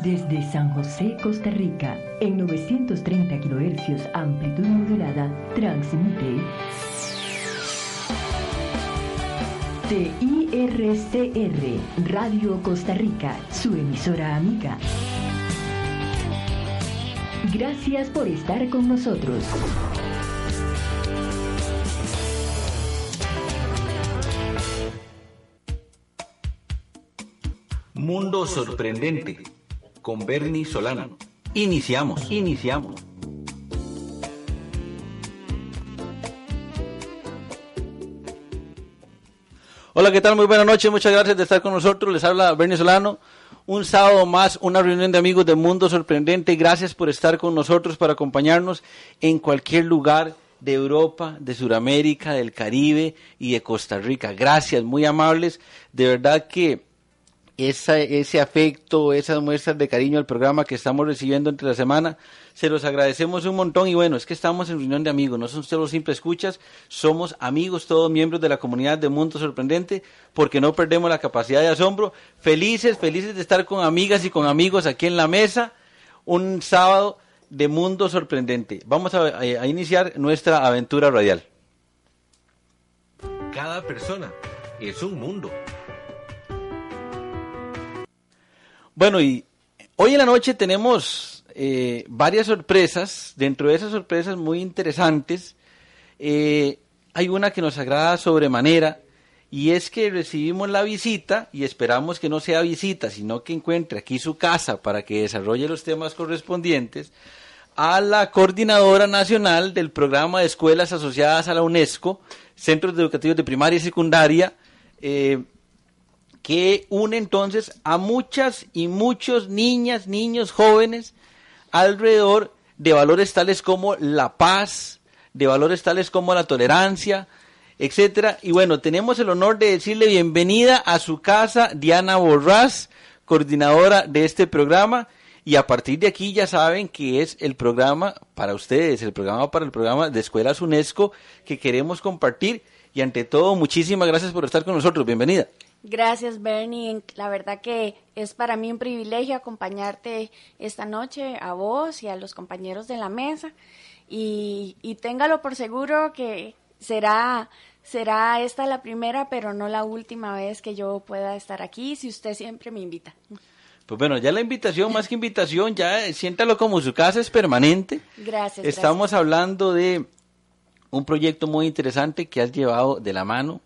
Desde San José, Costa Rica, en 930 kHz amplitud modulada, transmite TIRCR, Radio Costa Rica, su emisora amiga. Gracias por estar con nosotros. Mundo sorprendente con Bernie Solano. Iniciamos, iniciamos. Hola, ¿qué tal? Muy buena noche, muchas gracias de estar con nosotros. Les habla Bernie Solano. Un sábado más, una reunión de amigos de Mundo Sorprendente. Gracias por estar con nosotros, para acompañarnos en cualquier lugar de Europa, de Sudamérica, del Caribe y de Costa Rica. Gracias, muy amables. De verdad que ese afecto, esas muestras de cariño al programa que estamos recibiendo entre la semana. Se los agradecemos un montón y bueno, es que estamos en reunión de amigos, no son solo simples escuchas, somos amigos, todos miembros de la comunidad de Mundo Sorprendente, porque no perdemos la capacidad de asombro. Felices, felices de estar con amigas y con amigos aquí en la mesa, un sábado de Mundo Sorprendente. Vamos a, a iniciar nuestra aventura radial. Cada persona es un mundo. Bueno, y hoy en la noche tenemos eh, varias sorpresas. Dentro de esas sorpresas muy interesantes, eh, hay una que nos agrada sobremanera. Y es que recibimos la visita y esperamos que no sea visita, sino que encuentre aquí su casa para que desarrolle los temas correspondientes a la coordinadora nacional del programa de escuelas asociadas a la UNESCO, Centros Educativos de Primaria y Secundaria, eh, que une entonces a muchas y muchos niñas, niños, jóvenes alrededor de valores tales como la paz, de valores tales como la tolerancia, etcétera. Y bueno, tenemos el honor de decirle bienvenida a su casa Diana Borrás, coordinadora de este programa. Y a partir de aquí ya saben que es el programa para ustedes, el programa para el programa de Escuelas UNESCO que queremos compartir. Y ante todo, muchísimas gracias por estar con nosotros. Bienvenida. Gracias, Bernie. La verdad que es para mí un privilegio acompañarte esta noche a vos y a los compañeros de la mesa. Y, y téngalo por seguro que será, será esta la primera, pero no la última vez que yo pueda estar aquí, si usted siempre me invita. Pues bueno, ya la invitación, más que invitación, ya siéntalo como su casa es permanente. Gracias. Estamos hablando de un proyecto muy interesante que has llevado de la mano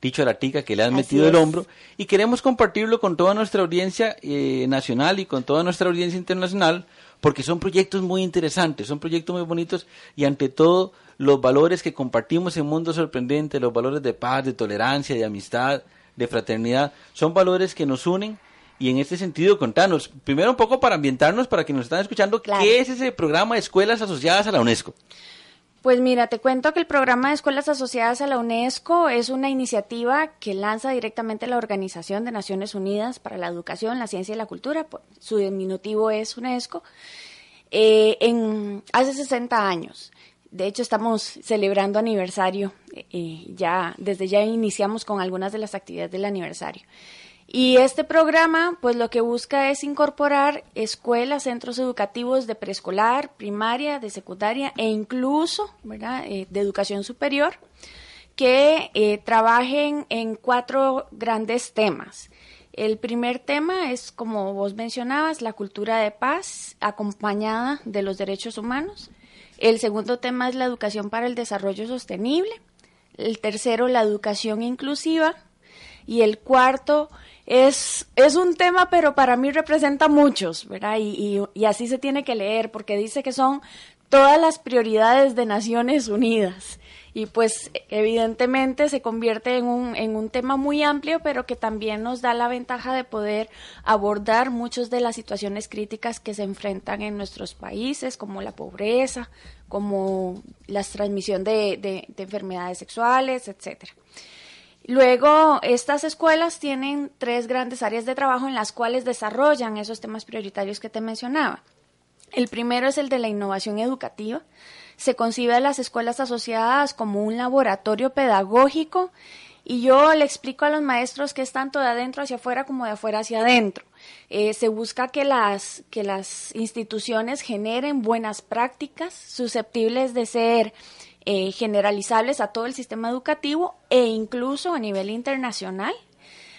dicho a la tica que le has metido el hombro y queremos compartirlo con toda nuestra audiencia eh, nacional y con toda nuestra audiencia internacional porque son proyectos muy interesantes, son proyectos muy bonitos y ante todo los valores que compartimos en Mundo Sorprendente, los valores de paz, de tolerancia, de amistad, de fraternidad, son valores que nos unen y en este sentido contanos, primero un poco para ambientarnos, para que nos están escuchando, ¿qué es ese programa de escuelas asociadas a la UNESCO? Pues mira, te cuento que el programa de escuelas asociadas a la UNESCO es una iniciativa que lanza directamente la Organización de Naciones Unidas para la Educación, la Ciencia y la Cultura, su diminutivo es UNESCO, eh, hace 60 años. De hecho, estamos celebrando aniversario, eh, ya, desde ya iniciamos con algunas de las actividades del aniversario. Y este programa, pues lo que busca es incorporar escuelas, centros educativos de preescolar, primaria, de secundaria e incluso ¿verdad? Eh, de educación superior que eh, trabajen en cuatro grandes temas. El primer tema es, como vos mencionabas, la cultura de paz acompañada de los derechos humanos. El segundo tema es la educación para el desarrollo sostenible. El tercero, la educación inclusiva. Y el cuarto, es, es un tema, pero para mí representa muchos, ¿verdad? Y, y, así se tiene que leer, porque dice que son todas las prioridades de Naciones Unidas. y pues evidentemente se convierte en un, en un tema muy amplio, pero que también nos da la ventaja de poder abordar muchas de las situaciones críticas que se enfrentan en nuestros países, como la pobreza, como la transmisión de, de, de enfermedades sexuales, etcétera. Luego, estas escuelas tienen tres grandes áreas de trabajo en las cuales desarrollan esos temas prioritarios que te mencionaba. El primero es el de la innovación educativa. Se concibe a las escuelas asociadas como un laboratorio pedagógico y yo le explico a los maestros que es tanto de adentro hacia afuera como de afuera hacia adentro. Eh, se busca que las, que las instituciones generen buenas prácticas susceptibles de ser eh, generalizables a todo el sistema educativo e incluso a nivel internacional.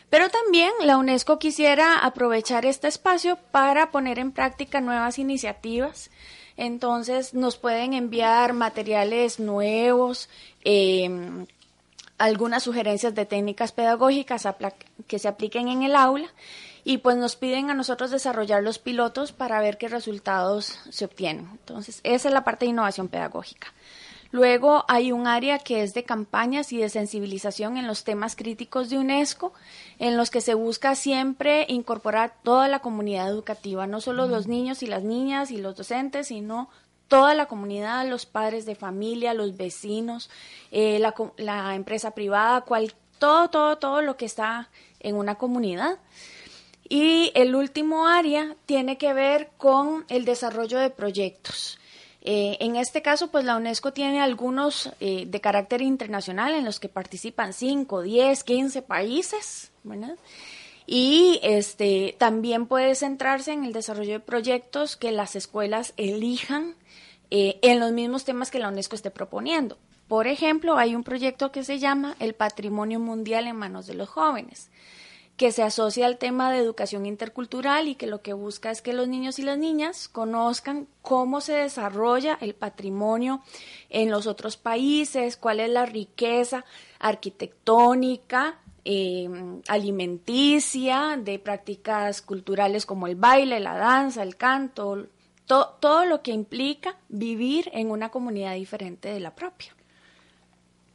Pero también la UNESCO quisiera aprovechar este espacio para poner en práctica nuevas iniciativas. Entonces nos pueden enviar materiales nuevos, em, algunas sugerencias de técnicas pedagógicas que se apliquen en el aula y pues nos piden a nosotros desarrollar los pilotos para ver qué resultados se obtienen. Entonces, esa es la parte de innovación pedagógica. Luego hay un área que es de campañas y de sensibilización en los temas críticos de UNESCO, en los que se busca siempre incorporar toda la comunidad educativa, no solo los niños y las niñas y los docentes, sino toda la comunidad, los padres de familia, los vecinos, eh, la, la, empresa privada, cual, todo, todo, todo lo que está en una comunidad. Y el último área tiene que ver con el desarrollo de proyectos. Eh, en este caso, pues la UNESCO tiene algunos eh, de carácter internacional en los que participan 5, 10, 15 países, ¿verdad? Y este, también puede centrarse en el desarrollo de proyectos que las escuelas elijan eh, en los mismos temas que la UNESCO esté proponiendo. Por ejemplo, hay un proyecto que se llama El Patrimonio Mundial en Manos de los Jóvenes que se asocia al tema de educación intercultural y que lo que busca es que los niños y las niñas conozcan cómo se desarrolla el patrimonio en los otros países, cuál es la riqueza arquitectónica, em, alimenticia, de prácticas culturales como el baile, la danza, el canto, todo lo que implica vivir en una comunidad diferente de la propia.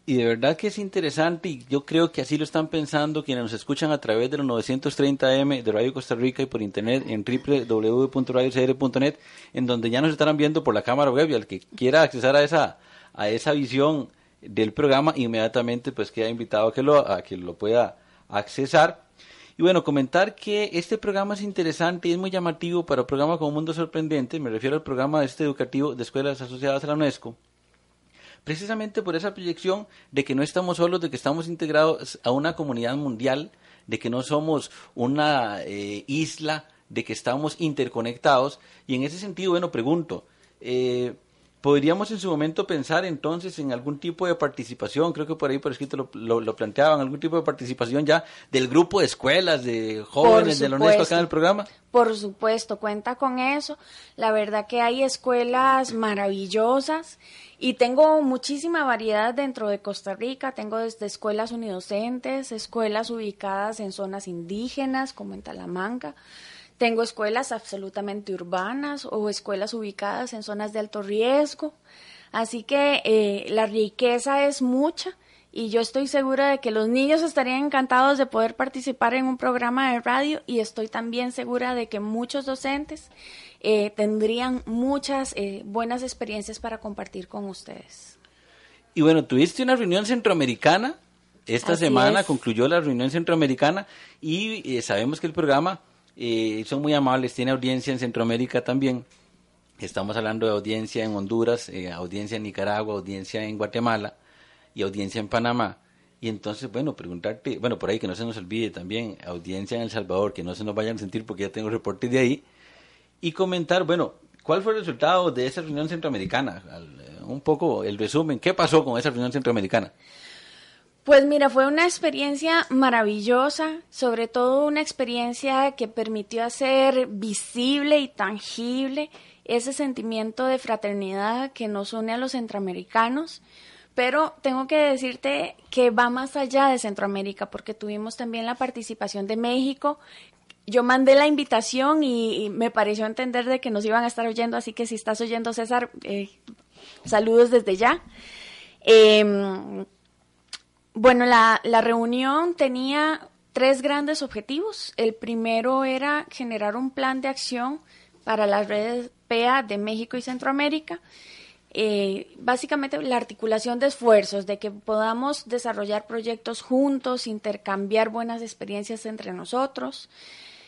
Y de verdad que es interesante y yo creo que así lo están pensando quienes nos escuchan a través de los 930M de Radio Costa Rica y por internet en www.radiocr.net en donde ya nos estarán viendo por la cámara web y al que quiera accesar a esa, a esa visión del programa inmediatamente pues queda invitado a que lo, a que lo pueda accesar. Y bueno, comentar que este programa es interesante y es muy llamativo para un programa como Mundo Sorprendente, me refiero al programa este educativo de escuelas asociadas a la UNESCO precisamente por esa proyección de que no estamos solos, de que estamos integrados a una comunidad mundial, de que no somos una eh, isla, de que estamos interconectados. Y en ese sentido, bueno, pregunto, eh, podríamos en su momento pensar entonces en algún tipo de participación, creo que por ahí por escrito lo, lo, planteaban, algún tipo de participación ya del grupo de escuelas, de jóvenes de la UNESCO acá en el programa. Por supuesto, cuenta con eso. La verdad que hay escuelas maravillosas y tengo muchísima variedad dentro de Costa Rica. Tengo desde escuelas unidocentes, escuelas ubicadas en zonas indígenas como en Talamanca tengo escuelas absolutamente urbanas o escuelas ubicadas en zonas de alto riesgo. Así que eh, la riqueza es mucha y yo estoy segura de que los niños estarían encantados de poder participar en un programa de radio y estoy también segura de que muchos docentes eh, tendrían muchas eh, buenas experiencias para compartir con ustedes. Y bueno, tuviste una reunión centroamericana. Esta semana concluyó la reunión centroamericana y sabemos que el programa eh, son muy amables, tiene audiencia en Centroamérica también. Estamos hablando de audiencia en Honduras, eh, audiencia en Nicaragua, audiencia en Guatemala y audiencia en Panamá. Y entonces, bueno, preguntarte, bueno, por ahí que no se nos olvide también, audiencia en El Salvador, que no se nos vayan a sentir porque ya tengo reportes de ahí. Y comentar, bueno, ¿cuál fue el resultado de esa reunión centroamericana? Eh, un poco el resumen, ¿qué pasó con esa reunión centroamericana? Pues mira, fue una experiencia maravillosa, sobre todo una experiencia que permitió hacer visible y tangible ese sentimiento de fraternidad que nos une a los centroamericanos. Pero tengo que decirte que va más allá de Centroamérica, porque tuvimos también la participación de México. Yo mandé la invitación y, me pareció entender de que nos iban a estar oyendo, así que si estás oyendo, César, eh, saludos desde ya. Em, bueno, la, la reunión tenía tres grandes objetivos. El primero era generar un plan de acción para las redes PEA de México y Centroamérica. Eh, básicamente la articulación de esfuerzos, de que podamos desarrollar proyectos juntos, intercambiar buenas experiencias entre nosotros.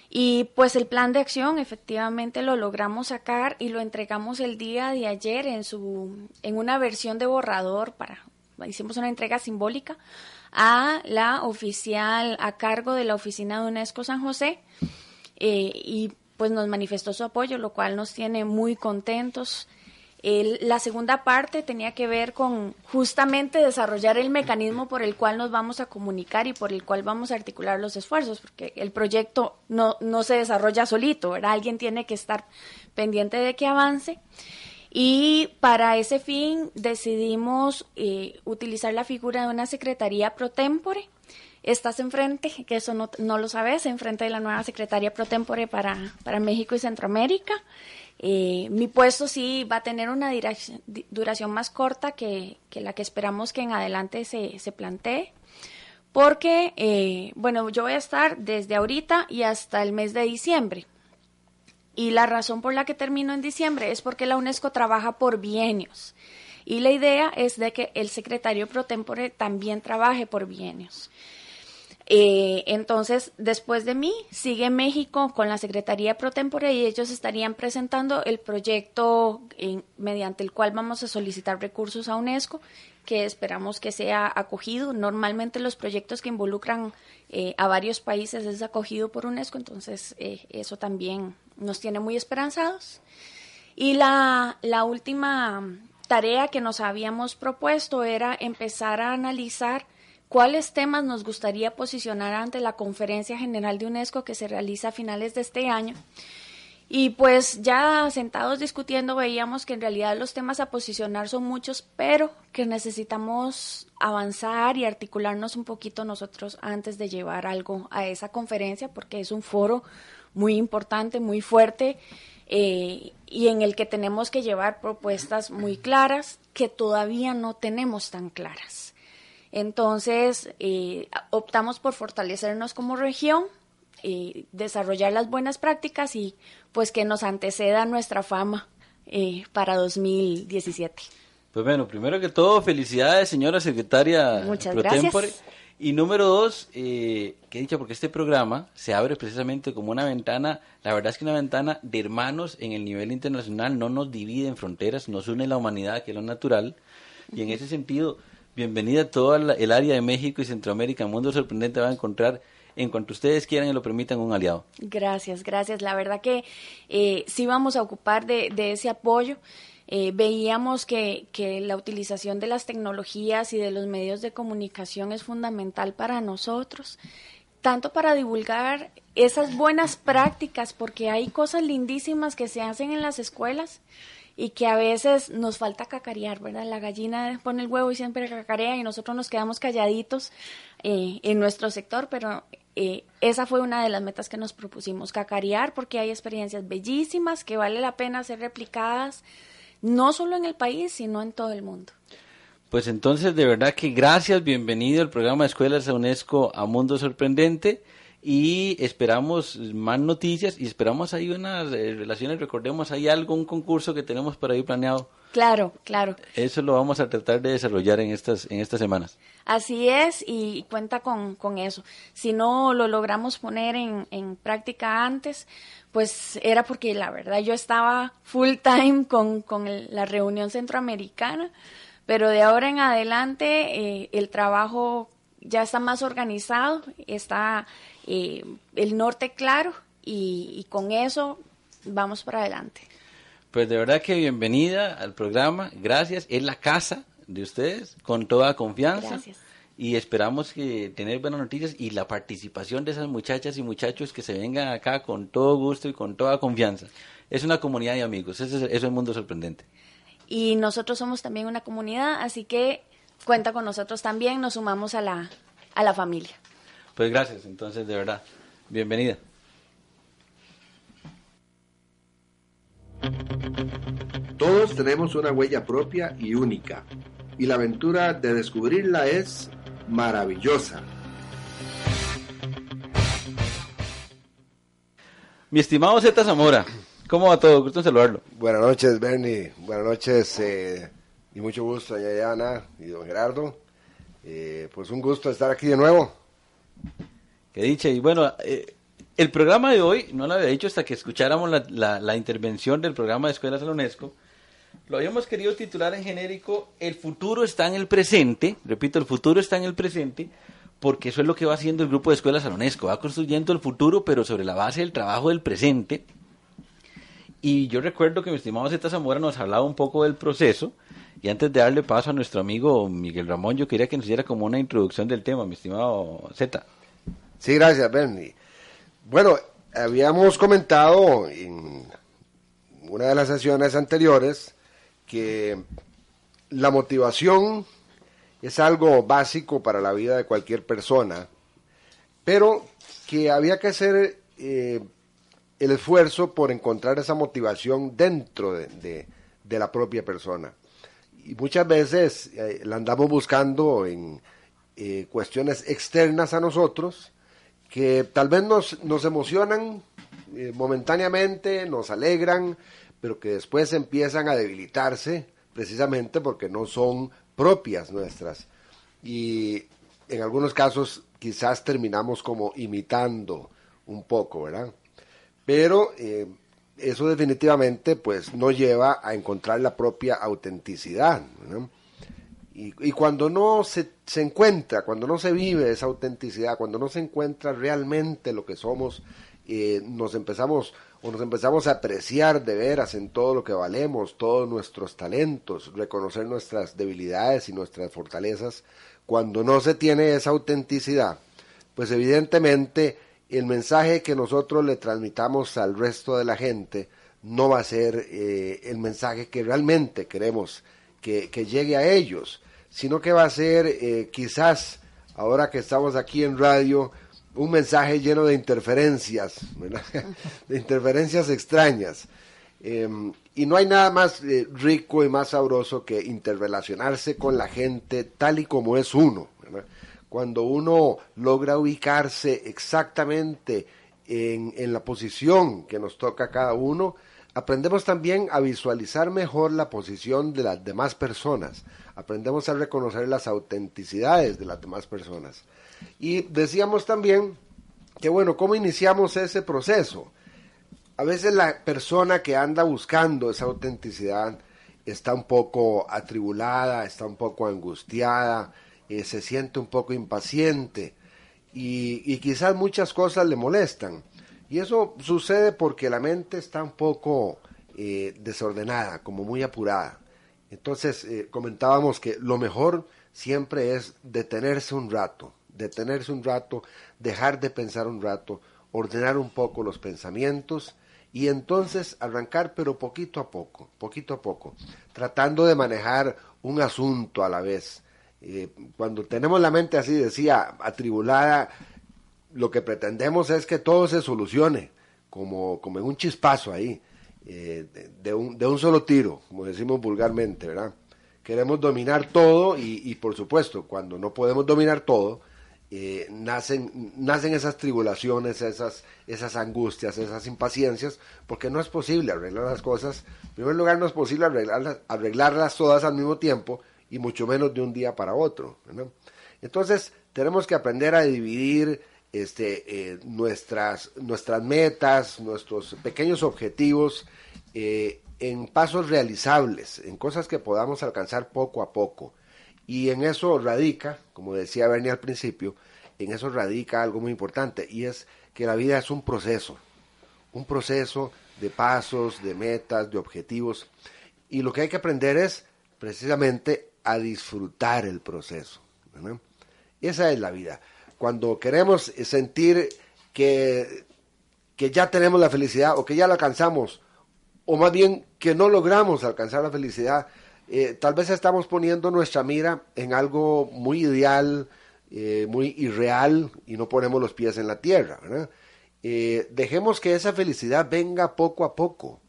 Y pues el plan de acción efectivamente lo logramos sacar y lo entregamos el día de ayer en su en una versión de borrador para hicimos una entrega simbólica a la oficial a cargo de la oficina de UNESCO San José eh, y pues nos manifestó su apoyo, lo cual nos tiene muy contentos. la segunda parte tenía que ver con justamente desarrollar el mecanismo por el cual nos vamos a comunicar y por el cual vamos a articular los esfuerzos, porque el proyecto no, no se desarrolla solito, alguien tiene que estar pendiente de que avance. Y para ese fin decidimos eh, utilizar la figura de una secretaría pro tempore. Estás enfrente, que eso no, lo sabes, enfrente de la nueva secretaría pro tempore para, para México y Centroamérica. Eh, mi puesto sí va a tener una duración más corta que, que, la que esperamos que en adelante se, se plantee, porque, eh, bueno, yo voy a estar desde ahorita y hasta el mes de diciembre. Y la razón por la que termino en diciembre es porque la UNESCO trabaja por bienios. Y la idea es de que el secretario pro tempore también trabaje por bienios. Eh, entonces, después de mí, sigue México con la Secretaría Pro Tempore y ellos estarían presentando el proyecto mediante el cual vamos a solicitar recursos a UNESCO, que esperamos que sea acogido. Normalmente los proyectos que involucran eh, a varios países es acogido por UNESCO, entonces eh, eso también nos tiene muy esperanzados. Y la, la última tarea que nos habíamos propuesto era empezar a analizar cuáles temas nos gustaría posicionar ante la Conferencia General de UNESCO que se realiza a finales de este año. Y pues ya sentados discutiendo veíamos que en realidad los temas a posicionar son muchos, pero que necesitamos avanzar y articularnos un poquito nosotros antes de llevar algo a esa conferencia, porque es un foro muy importante, muy fuerte, eh, y en el que tenemos que llevar propuestas muy claras que todavía no tenemos tan claras. Entonces, eh, optamos por fortalecernos como región, eh, desarrollar las buenas prácticas y pues que nos anteceda nuestra fama para 2017. Pues bueno, primero que todo, felicidades, señora secretaria Muchas gracias. Y número dos, eh, que he dicho, porque este programa se abre precisamente como una ventana, la verdad es que una ventana de hermanos en el nivel internacional, no nos divide en fronteras, nos une la humanidad, que es lo natural. Y en ese sentido, bienvenida a toda el área de México y Centroamérica, Mundo Sorprendente va a encontrar en cuanto ustedes quieran y lo permitan un aliado. Gracias, gracias. La verdad que eh, sí vamos a ocupar de, de ese apoyo. Eh, veíamos que, que, la utilización de las tecnologías y de los medios de comunicación es fundamental para nosotros, tanto para divulgar esas buenas prácticas, porque hay cosas lindísimas que se hacen en las escuelas y que a veces nos falta cacarear, ¿verdad? La gallina pone el huevo y siempre cacarea y nosotros nos quedamos calladitos eh, en nuestro sector, pero eh, esa fue una de las metas que nos propusimos, cacarear, porque hay experiencias bellísimas que vale la pena ser replicadas no solo en el país, sino en todo el mundo. Pues entonces, de verdad que gracias, bienvenido al programa de Escuelas de UNESCO a Mundo Sorprendente y esperamos más noticias y esperamos ahí unas eh, relaciones, recordemos, hay algún concurso que tenemos por ahí planeado. Claro, claro. Eso lo vamos a tratar de desarrollar en estas, en estas semanas. Así es, y cuenta con, con eso. Si no lo logramos poner en, en práctica antes, pues era porque la verdad yo estaba full time con, con la reunión centroamericana, pero de ahora en adelante eh, el trabajo ya está más organizado, está eh, el norte claro y, y con eso vamos para adelante. Pues de verdad que bienvenida al programa, gracias, es la casa de ustedes, con toda confianza. Gracias y esperamos que tener buenas noticias y la participación de esas muchachas y muchachos que se vengan acá con todo gusto y con toda confianza. Es una comunidad de amigos, eso es, eso es el mundo sorprendente. Y nosotros somos también una comunidad, así que cuenta con nosotros también, nos sumamos a la, a la familia. Pues gracias, entonces, de verdad. Bienvenida. Todos tenemos una huella propia y única y la aventura de descubrirla es maravillosa. Mi estimado Z Zamora, ¿cómo va todo? Gusto en saludarlo. Buenas noches, Bernie. Buenas noches eh, y mucho gusto, Ana y don Gerardo. Eh, pues un gusto estar aquí de nuevo. Qué dicha. Y bueno, eh, el programa de hoy, no lo había dicho hasta que escucháramos la, la, la intervención del programa de Escuelas de la UNESCO, lo habíamos querido titular en genérico El futuro está en el presente, repito, el futuro está en el presente, porque eso es lo que va haciendo el grupo de escuelas a la UNESCO, va construyendo el futuro, pero sobre la base del trabajo del presente. Y yo recuerdo que mi estimado Zeta Zamora nos hablaba un poco del proceso, y antes de darle paso a nuestro amigo Miguel Ramón, yo quería que nos diera como una introducción del tema, mi estimado Zeta. Sí, gracias, Bernie. Bueno, habíamos comentado en una de las sesiones anteriores que la motivación es algo básico para la vida de cualquier persona, pero que había que hacer eh, el esfuerzo por encontrar esa motivación dentro de, de, la propia persona. Y muchas veces eh, la andamos buscando en eh, cuestiones externas a nosotros, que tal vez nos, nos emocionan momentáneamente, nos alegran, pero que después empiezan a debilitarse precisamente porque no son propias nuestras. Y en algunos casos quizás terminamos como imitando un poco, ¿verdad? Pero eh, eso definitivamente pues no lleva a encontrar la propia autenticidad. y, cuando no se, se, encuentra, cuando no se vive esa autenticidad, cuando no se encuentra realmente lo que somos, eh, nos empezamos o nos empezamos a apreciar de veras en todo lo que valemos, todos nuestros talentos, reconocer nuestras debilidades y nuestras fortalezas, cuando no se tiene esa autenticidad, pues evidentemente el mensaje que nosotros le transmitamos al resto de la gente no va a ser eh, el mensaje que realmente queremos que, que, llegue a ellos, sino que va a ser eh, quizás, ahora que estamos aquí en radio, un mensaje lleno de interferencias, ¿verdad? de interferencias extrañas. Eh, y no hay nada más eh, rico y más sabroso que interrelacionarse con la gente tal y como es uno. ¿verdad? Cuando uno logra ubicarse exactamente en, en, la posición que nos toca a cada uno, aprendemos también a visualizar mejor la posición de las demás personas. Aprendemos a reconocer las autenticidades de las demás personas. Y decíamos también que, bueno, ¿cómo iniciamos ese proceso? A veces la persona que anda buscando esa autenticidad está un poco atribulada, está un poco angustiada, eh, se siente un poco impaciente y, quizás muchas cosas le molestan. Y eso sucede porque la mente está un poco eh, desordenada, como muy apurada. Entonces eh, comentábamos que lo mejor siempre es detenerse un rato, detenerse un rato, dejar de pensar un rato, ordenar un poco los pensamientos y entonces arrancar pero poquito a poco, poquito a poco, tratando de manejar un asunto a la vez. Eh, cuando tenemos la mente así, decía, atribulada, lo que pretendemos es que todo se solucione, como, como en un chispazo ahí, eh, de, un, de un solo tiro, como decimos vulgarmente, ¿verdad? Queremos dominar todo y por supuesto, cuando no podemos dominar todo, eh, nacen, nacen esas tribulaciones, esas, esas angustias, esas impaciencias, porque no es posible arreglar las cosas. En primer lugar, no es posible arreglarlas, arreglarlas todas al mismo tiempo y mucho menos de un día para otro. Entonces, tenemos que aprender a dividir este, eh, nuestras, nuestras metas, nuestros pequeños objetivos eh, en pasos realizables, en cosas que podamos alcanzar poco a poco. Y en eso radica, como decía Bernie al principio, en eso radica algo muy importante y es que la vida es un proceso, un proceso de pasos, de metas, de objetivos. Y lo que hay que aprender es precisamente a disfrutar el proceso. Esa es la vida. Cuando queremos sentir que, que ya tenemos la felicidad o que ya la alcanzamos, o más bien que no logramos alcanzar la felicidad, eh, tal vez estamos poniendo nuestra mira en algo muy ideal, eh, muy irreal y no ponemos los pies en la tierra. Eh, dejemos que esa felicidad venga poco a poco,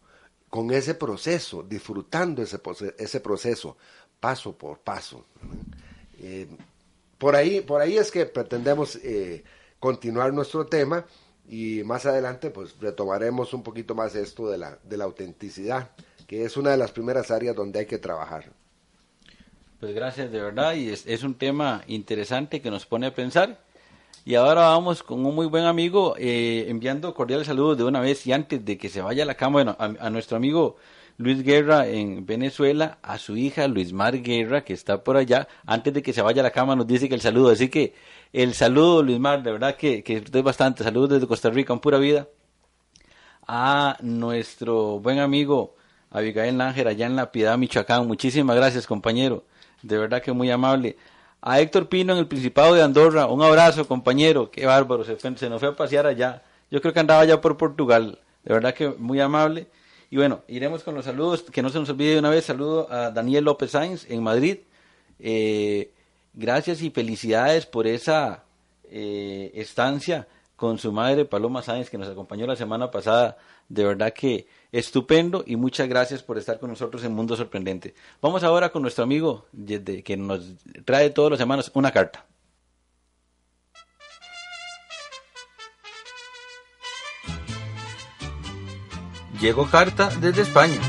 con ese proceso, disfrutando ese, ese proceso, paso por paso. Por, ahí, por ahí es que pretendemos continuar nuestro tema y más adelante pues retomaremos un poquito más esto de la, de la autenticidad, que es una de las primeras áreas donde hay que trabajar. Pues gracias de verdad y es, un tema interesante que nos pone a pensar. Y ahora vamos con un muy buen amigo eh, enviando cordiales saludos de una vez y antes de que se vaya a la cama, bueno, a, nuestro amigo Luis Guerra en Venezuela, a su hija Luis Mar Guerra, que está por allá, antes de que se vaya a la cama nos dice que el saludo, así que el saludo Luis Mar, de verdad que, que estoy bastante, saludos desde Costa Rica, en pura vida, a nuestro buen amigo Abigail Nájera, allá en La Piedad, Michoacán, muchísimas gracias compañero, de verdad que muy amable, a Héctor Pino en el Principado de Andorra, un abrazo compañero, qué bárbaro, se, nos fue a pasear allá, yo creo que andaba allá por Portugal, de verdad que muy amable, y bueno, iremos con los saludos, que no se nos olvide de una vez, saludo a Daniel López Sainz en Madrid. Eh, gracias y felicidades por esa eh, estancia con su madre Paloma Sáenz que nos acompañó la semana pasada. De verdad que estupendo y muchas gracias por estar con nosotros en Mundo Sorprendente. Vamos ahora con nuestro amigo que nos trae todas las semanas una carta. Llegó carta desde España.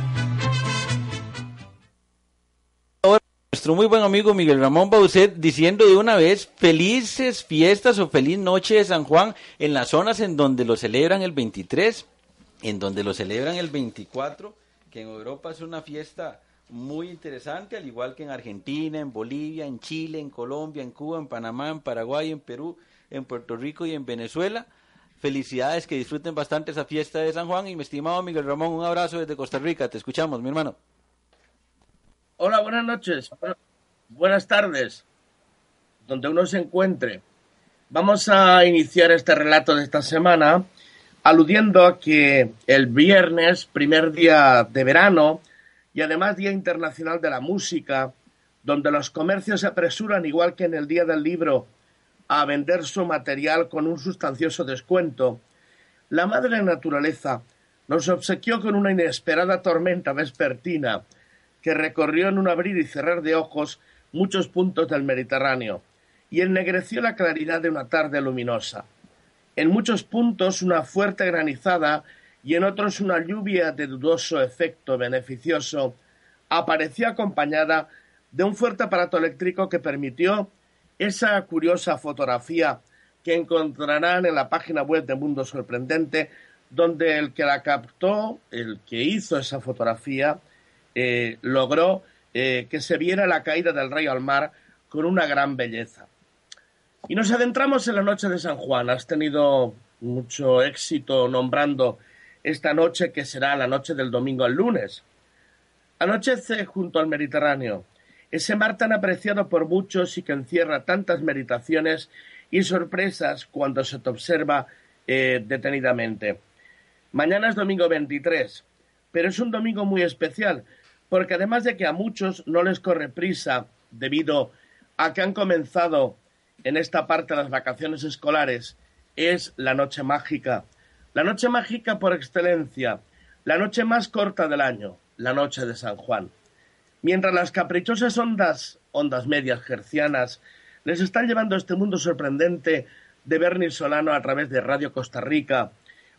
Ahora nuestro muy buen amigo Miguel Ramón Bauset diciendo de una vez felices fiestas o feliz noche de San Juan en las zonas en donde lo celebran el 23, en donde lo celebran el 24, que en Europa es una fiesta muy interesante, al igual que en Argentina, en Bolivia, en Chile, en Colombia, en Cuba, en Panamá, en Paraguay, en Perú, en Puerto Rico y en Venezuela. Felicidades, que disfruten bastante esa fiesta de San Juan y mi estimado Miguel Ramón, un abrazo desde Costa Rica, te escuchamos, mi hermano. Hola, buenas noches. Buenas tardes, donde uno se encuentre. Vamos a iniciar este relato de esta semana aludiendo a que el viernes, primer día de verano y además Día Internacional de la Música, donde los comercios se apresuran, igual que en el Día del Libro, a vender su material con un sustancioso descuento, la madre naturaleza nos obsequió con una inesperada tormenta vespertina que recorrió en un abrir y cerrar de ojos muchos puntos del Mediterráneo y ennegreció la claridad de una tarde luminosa. En muchos puntos una fuerte granizada y en otros una lluvia de dudoso efecto beneficioso apareció acompañada de un fuerte aparato eléctrico que permitió esa curiosa fotografía que encontrarán en la página web de Mundo Sorprendente, donde el que la captó, el que hizo esa fotografía, eh, logró eh, que se viera la caída del rayo al mar con una gran belleza. Y nos adentramos en la noche de San Juan. Has tenido mucho éxito nombrando esta noche que será la noche del domingo al lunes. Anochece junto al Mediterráneo, ese mar tan apreciado por muchos y que encierra tantas meditaciones y sorpresas cuando se te observa eh, detenidamente. Mañana es domingo 23, pero es un domingo muy especial, porque además de que a muchos no les corre prisa debido a que han comenzado en esta parte las vacaciones escolares, es la noche mágica. La noche mágica por excelencia, la noche más corta del año, la noche de San Juan. Mientras las caprichosas ondas, ondas medias gercianas, les están llevando a este mundo sorprendente de Bernie Solano a través de Radio Costa Rica,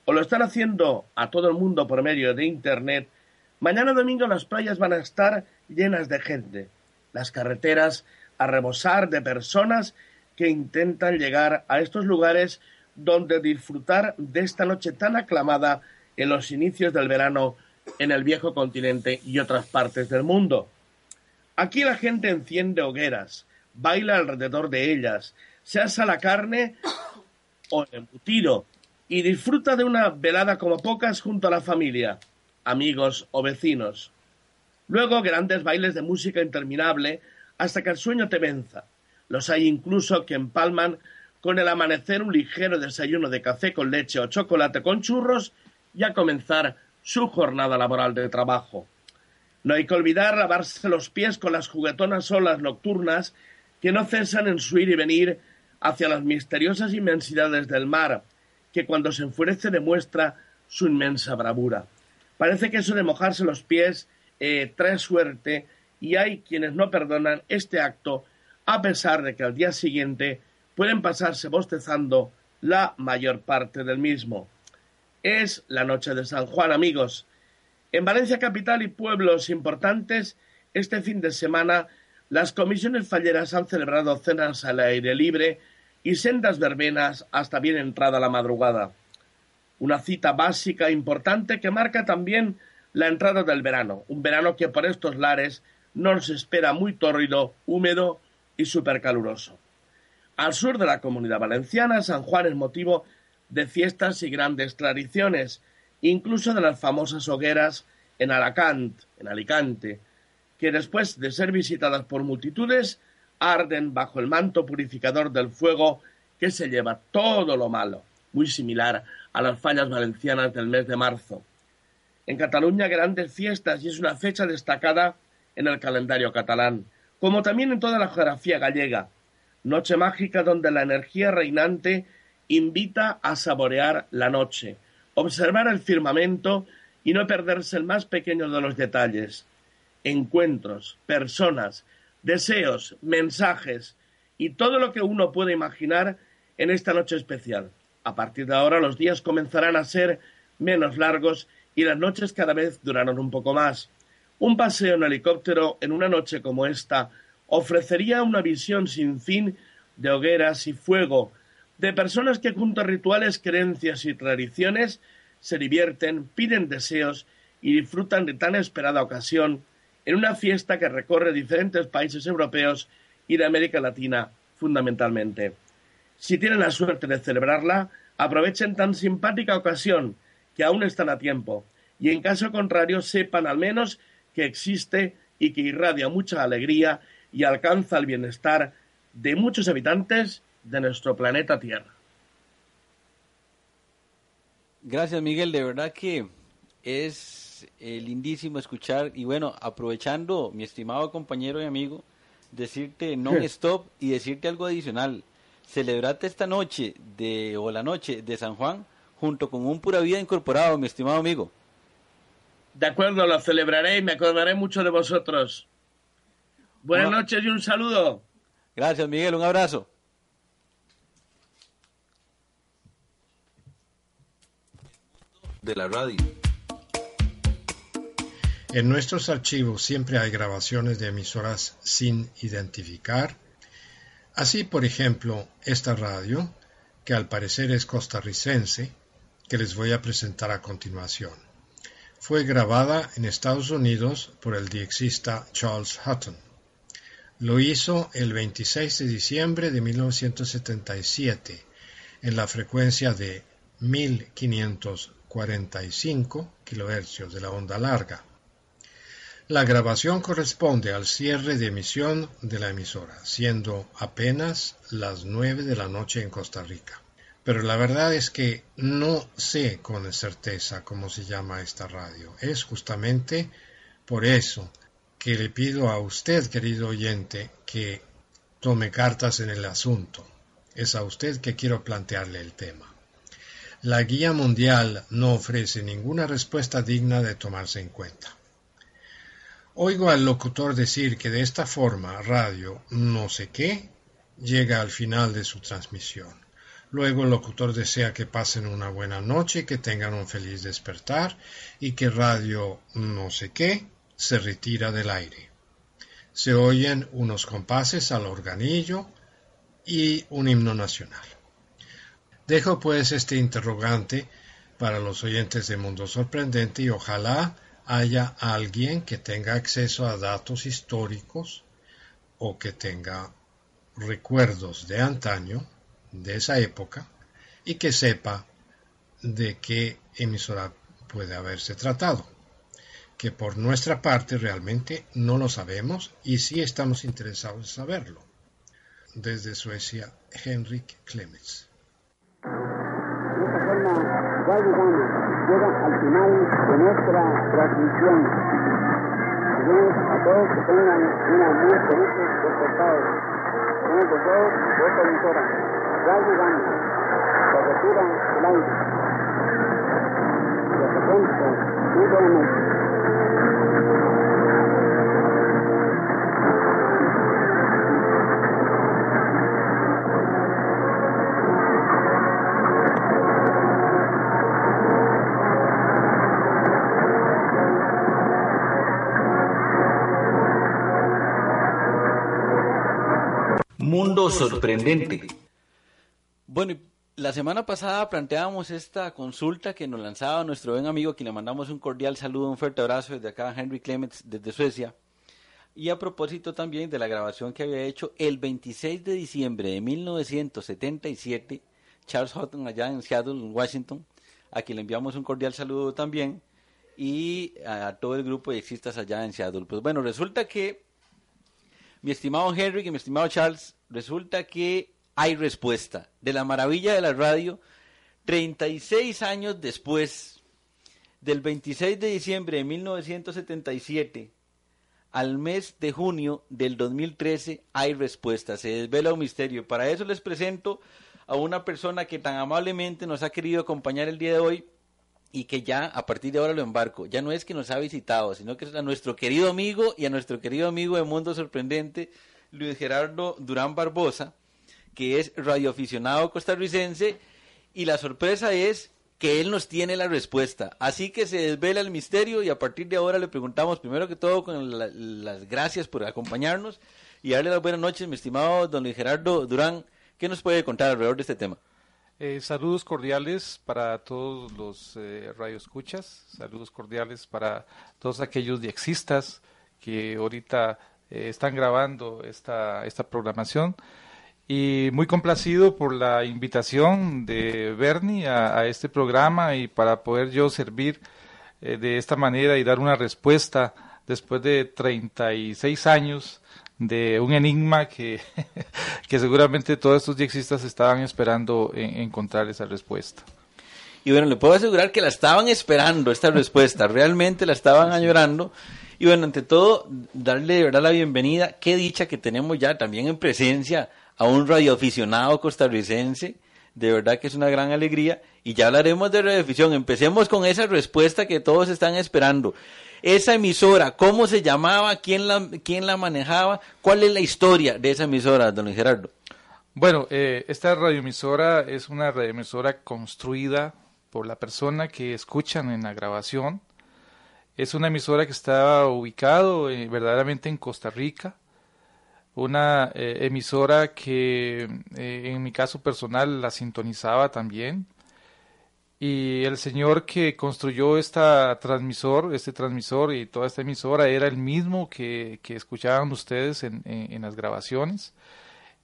o lo están haciendo a todo el mundo por medio de Internet, mañana domingo las playas van a estar llenas de gente, las carreteras a rebosar de personas que intentan llegar a estos lugares donde disfrutar de esta noche tan aclamada en los inicios del verano en el viejo continente y otras partes del mundo. Aquí la gente enciende hogueras, baila alrededor de ellas, se asa la carne o el embutido y disfruta de una velada como pocas junto a la familia, amigos o vecinos. Luego grandes bailes de música interminable hasta que el sueño te venza. Los hay incluso que empalman con el amanecer un ligero desayuno de café con leche o chocolate con churros y a comenzar su jornada laboral de trabajo. No hay que olvidar lavarse los pies con las juguetonas olas nocturnas que no cesan en su ir y venir hacia las misteriosas inmensidades del mar, que cuando se enfurece demuestra su inmensa bravura. Parece que eso de mojarse los pies eh, trae suerte y hay quienes no perdonan este acto a pesar de que al día siguiente pueden pasarse bostezando la mayor parte del mismo. Es la noche de San Juan, amigos. En Valencia capital y pueblos importantes, este fin de semana las comisiones falleras han celebrado cenas al aire libre y sendas verbenas hasta bien entrada la madrugada. Una cita básica importante que marca también la entrada del verano, un verano que por estos lares nos espera muy tórrido, húmedo y supercaluroso. Al sur de la comunidad valenciana, San Juan es motivo de fiestas y grandes tradiciones, incluso de las famosas hogueras en Alacant, en Alicante, que después de ser visitadas por multitudes, arden bajo el manto purificador del fuego que se lleva todo lo malo, muy similar a las fallas valencianas del mes de marzo. En Cataluña grandes fiestas y es una fecha destacada en el calendario catalán, como también en toda la geografía gallega, noche mágica donde la energía reinante invita a saborear la noche, observar el firmamento y no perderse el más pequeño de los detalles. Encuentros, personas, deseos, mensajes y todo lo que uno puede imaginar en esta noche especial. A partir de ahora los días comenzarán a ser menos largos y las noches cada vez durarán un poco más. Un paseo en helicóptero en una noche como esta ofrecería una visión sin fin de hogueras y fuego, de personas que junto a rituales, creencias y tradiciones se divierten, piden deseos y disfrutan de tan esperada ocasión en una fiesta que recorre diferentes países europeos y de América Latina fundamentalmente. Si tienen la suerte de celebrarla, aprovechen tan simpática ocasión que aún están a tiempo, y en caso contrario sepan al menos que existe y que irradia mucha alegría y alcanza el bienestar de muchos habitantes de nuestro planeta Tierra. Gracias Miguel, de verdad que es eh, lindísimo escuchar y bueno, aprovechando mi estimado compañero y amigo, decirte non-stop y decirte algo adicional. Celebrate esta noche de o la noche de San Juan junto con un pura vida incorporado, mi estimado amigo. De acuerdo, lo celebraré y me acordaré mucho de vosotros. Buenas noches y un saludo. Gracias, Miguel. Un abrazo. De la radio. En nuestros archivos siempre hay grabaciones de emisoras sin identificar. Así, por ejemplo, esta radio, que al parecer es costarricense, que les voy a presentar a continuación. Fue grabada en Estados Unidos por el diexista Charles Hutton. Lo hizo el 26 de diciembre de 1977 en la frecuencia de 1545 kHz de la onda larga. La grabación corresponde al cierre de emisión de la emisora, siendo apenas las 9 de la noche en Costa Rica. Pero la verdad es que no sé con certeza cómo se llama esta radio. Es justamente por eso que le pido a usted, querido oyente, que tome cartas en el asunto. Es a usted que quiero plantearle el tema. La guía mundial no ofrece ninguna respuesta digna de tomarse en cuenta. Oigo al locutor decir que de esta forma radio no sé qué llega al final de su transmisión. Luego el locutor desea que pasen una buena noche, que tengan un feliz despertar y que radio no sé qué se retira del aire. Se oyen unos compases al organillo y un himno nacional. Dejo pues este interrogante para los oyentes de Mundo Sorprendente y ojalá haya alguien que tenga acceso a datos históricos o que tenga recuerdos de antaño, de esa época, y que sepa de qué emisora puede haberse tratado que por nuestra parte realmente no lo sabemos y sí estamos interesados en saberlo. Desde Suecia, Henrik Clemens. Llega al final de nuestra transmisión. Pedimos a todos que tengan una muy feliz despertar. Con el deseo de esta emisora, Ray Gigante. Se retira el aire. De repente, hubo un Mundo Sorprendente. Bueno, la semana pasada planteábamos esta consulta que nos lanzaba nuestro buen amigo, a quien le mandamos un cordial saludo, un fuerte abrazo desde acá, Henry Clements, desde Suecia. Y a propósito también de la grabación que había hecho el 26 de diciembre de 1977, Charles Houghton allá en Seattle, Washington, a quien le enviamos un cordial saludo también, y a, todo el grupo de existas allá en Seattle. Pues bueno, resulta que, mi estimado Henry y mi estimado Charles, resulta que hay respuesta de la maravilla de la radio 36 años después del 26 de diciembre de 1977 al mes de junio del 2013 hay respuesta, se desvela un misterio. Para eso les presento a una persona que tan amablemente nos ha querido acompañar el día de hoy y que ya a partir de ahora lo embarco. Ya no es que nos ha visitado, sino que es a nuestro querido amigo y a nuestro querido amigo de Mundo Sorprendente, Luis Gerardo Durán Barbosa, que es radioaficionado costarricense, y la sorpresa es que él nos tiene la respuesta. Así que se desvela el misterio y a partir de ahora le preguntamos primero que todo con la- las gracias por acompañarnos y darle las buenas noches, mi estimado don Gerardo Durán. ¿Qué nos puede contar alrededor de este tema? Eh, saludos cordiales para todos los eh, radioescuchas, saludos cordiales para todos aquellos diexistas que ahorita eh, están grabando esta, esta programación y muy complacido por la invitación de Bernie a, a este programa y para poder yo servir eh, de esta manera y dar una respuesta después de 36 años de un enigma que, que seguramente todos estos diexistas estaban esperando en- encontrar esa respuesta. Y bueno, le puedo asegurar que la estaban esperando esta respuesta, realmente la estaban añorando. Y bueno, ante todo, darle de verdad la bienvenida. Qué dicha que tenemos ya también en presencia a un radioaficionado costarricense. De verdad que es una gran alegría. Y ya hablaremos de radioafición. Empecemos con esa respuesta que todos están esperando. Esa emisora, ¿cómo se llamaba? ¿Quién la, quién la manejaba? ¿Cuál es la historia de esa emisora, don Gerardo? Bueno, eh, esta radioemisora es una radioemisora construida por la persona que escuchan en la grabación. Es una emisora que está ubicado eh, verdaderamente en Costa Rica. Una eh, emisora que eh, en mi caso personal la sintonizaba también. Y el señor que construyó esta transmisor, este transmisor y toda esta emisora era el mismo que, que escuchaban ustedes en, en- las grabaciones.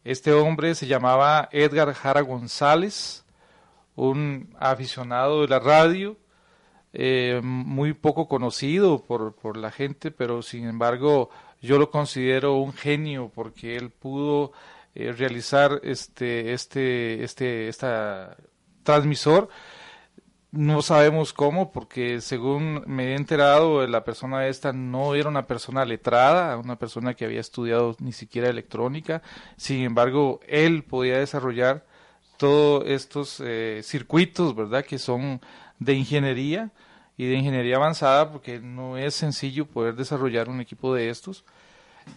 Este hombre se llamaba Edgar Jara González, un aficionado de la radio, eh, muy poco conocido por, por la gente, pero sin embargo yo lo considero un genio porque él pudo eh, realizar este, este, este, esta transmisor. No sabemos cómo, porque según me he enterado, la persona esta no era una persona letrada, una persona que había estudiado ni siquiera electrónica. Sin embargo, él podía desarrollar todos estos eh, circuitos, ¿verdad? Que son de ingeniería y de ingeniería avanzada, porque no es sencillo poder desarrollar un equipo de estos.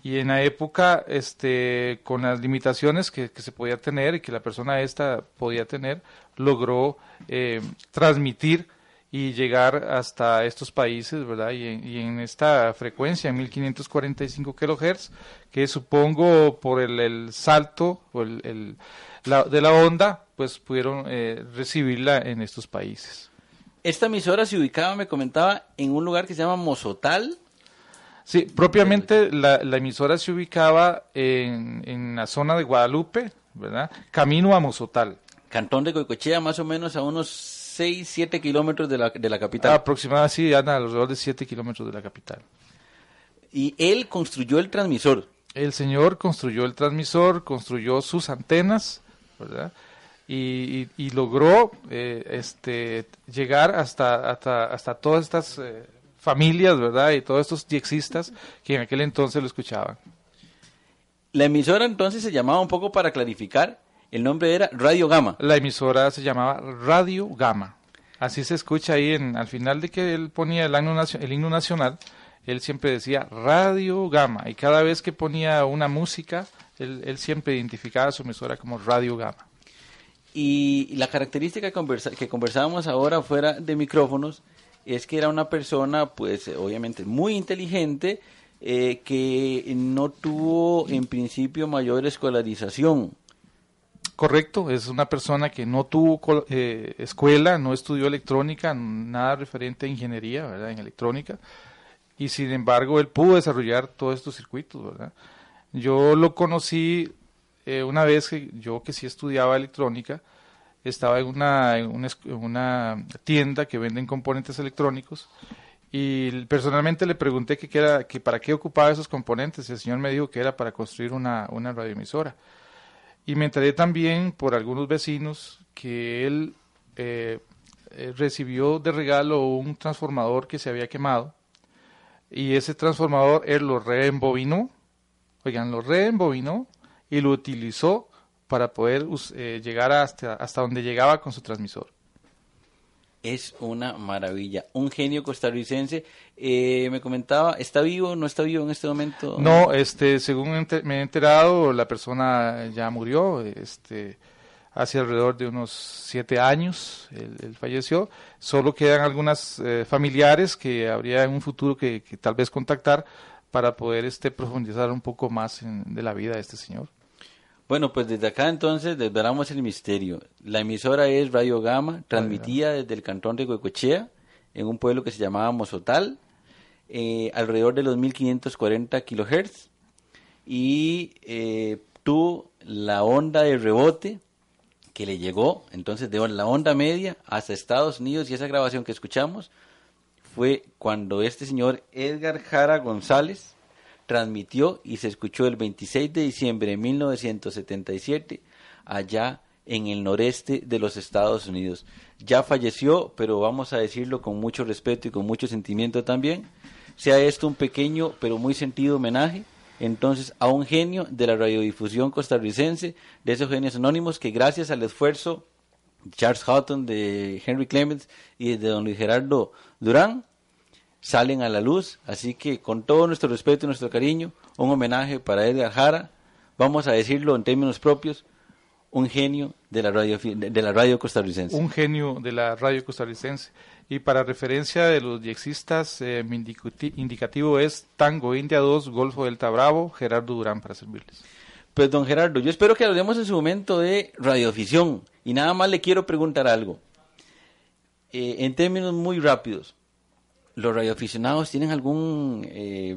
Y en la época, este, con las limitaciones que, que se podía tener y que la persona esta podía tener, logró eh, transmitir y llegar hasta estos países, ¿verdad? Y en, y en esta frecuencia, en 1545 kilohertz, que supongo por el, el salto o el, el- la- de la onda, pues pudieron eh, recibirla en estos países. Esta emisora se ubicaba, me comentaba, en un lugar que se llama Mozotal. Sí, propiamente la, la emisora se ubicaba en, en la zona de Guadalupe, ¿verdad? Camino a Mozotal. Cantón de Coicochea, más o menos a unos 6, 7 kilómetros de la, de la capital. Aproximadamente, sí, anda alrededor de 7 kilómetros de la capital. Y él construyó el transmisor. El señor construyó el transmisor, construyó sus antenas, ¿verdad? Y, y- y logró eh, este, llegar hasta, hasta, hasta todas estas eh, familias, ¿verdad? Y todos estos diexistas que en aquel entonces lo escuchaban. La emisora entonces se llamaba un poco para clarificar, el nombre era Radio Gama. La emisora se llamaba Radio Gama. Así se escucha ahí en, al final de que él ponía el himno, nacio- el himno nacional, él siempre decía Radio Gama. Y cada vez que ponía una música, él, él siempre identificaba su emisora como Radio Gama. Y la característica que conversábamos ahora fuera de micrófonos es que era una persona, pues obviamente muy inteligente, eh, que no tuvo en principio mayor escolarización. Correcto, es una persona que no tuvo eh, escuela, no estudió electrónica, nada referente a ingeniería, ¿verdad? En electrónica. Y sin embargo, él pudo desarrollar todos estos circuitos, ¿verdad? Yo lo conocí eh, una vez que yo que sí estudiaba electrónica, estaba en una, tienda que venden componentes electrónicos y personalmente le pregunté que, para qué ocupaba esos componentes. El señor me dijo que era para construir una, una radioemisora. Y me enteré también por algunos vecinos que él eh, eh, recibió de regalo un transformador que se había quemado y ese transformador él lo reembobinó, oigan, lo reembobinó y lo utilizó para poder eh, llegar hasta, hasta donde llegaba con su transmisor. Es una maravilla. Un genio costarricense. Eh, me comentaba, ¿está vivo no está vivo en este momento? No, este, según ente- me he enterado, la persona ya murió, este, hace alrededor de unos siete años, él, él falleció. Solo quedan algunas eh, familiares que habría en un futuro que, que tal vez contactar para poder este profundizar un poco más en- de la vida de este señor. Bueno, pues desde acá entonces desvelamos el misterio. La emisora es Radio Gama, transmitida desde el cantón de Huecochea, en un pueblo que se llamaba Mozotal, eh, alrededor de los 1540 kilohertz, y eh, tuvo la onda de rebote que le llegó, entonces de la onda media hasta Estados Unidos, y esa grabación que escuchamos fue cuando este señor Edgar Jara González transmitió y se escuchó el 26 de diciembre de 1977 allá en el noreste de los Estados Unidos. Ya falleció, pero vamos a decirlo con mucho respeto y con mucho sentimiento también. Sea esto un pequeño pero muy sentido homenaje entonces a un genio de la radiodifusión costarricense, de esos genios anónimos que gracias al esfuerzo de Charles Houghton, de Henry Clemens y de don Luis Gerardo Durán, salen a la luz. Así que con todo nuestro respeto y nuestro cariño, un homenaje para Edgar Jara, vamos a decirlo en términos propios, un genio de la radio, de la radio costarricense. Un genio de la radio costarricense. Y para referencia de los diexistas, eh, mi indicativo es Tango India 2, Golfo Delta Bravo, Gerardo Durán para servirles. Pues don Gerardo, yo espero que hablemos en su momento de radioafición y nada más le quiero preguntar algo. Eh, en términos muy rápidos, ¿los radioaficionados tienen algún eh,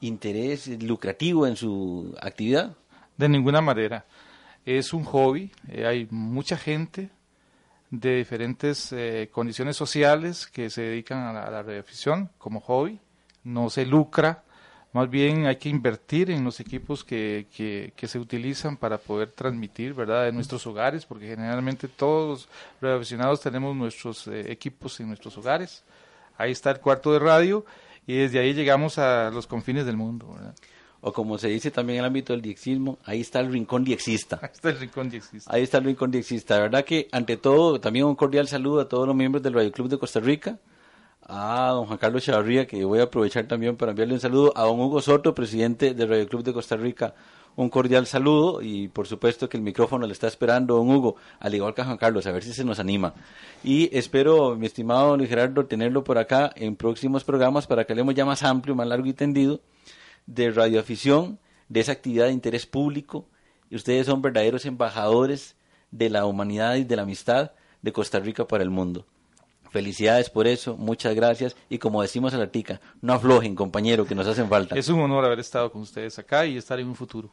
interés lucrativo en su actividad? De ninguna manera. Es un hobby, eh, hay mucha gente de diferentes eh, condiciones sociales que se dedican a la, radioafición como hobby, no se lucra, más bien hay que invertir en los equipos que, que, que se utilizan para poder transmitir, ¿verdad?, en nuestros hogares, porque generalmente todos los radioaficionados tenemos nuestros eh, equipos en nuestros hogares. Ahí está el cuarto de radio y desde ahí llegamos a los confines del mundo, ¿verdad? O como se dice también en el ámbito del diexismo, ahí está el rincón diexista. Ahí está el rincón diexista. Ahí está el rincón diexista. La verdad que, ante todo, también un cordial saludo a todos los miembros del Radio Club de Costa Rica, a don Juan Carlos Chavarría, que voy a aprovechar también para enviarle un saludo, a don Hugo Soto, presidente del Radio Club de Costa Rica, un cordial saludo y por supuesto que el micrófono le está esperando don Hugo, al igual que a Juan Carlos, a ver si se nos anima. Y espero, mi estimado Luis Gerardo, tenerlo por acá en próximos programas para que hablemos ya más amplio, más largo y tendido de radioafición, de esa actividad de interés público. Y ustedes son verdaderos embajadores de la humanidad y de la amistad de Costa Rica para el mundo. Felicidades por eso, muchas gracias. Y como decimos a la tica, no aflojen, compañero, que nos hacen falta. Es un honor haber estado con ustedes acá y estar en un futuro.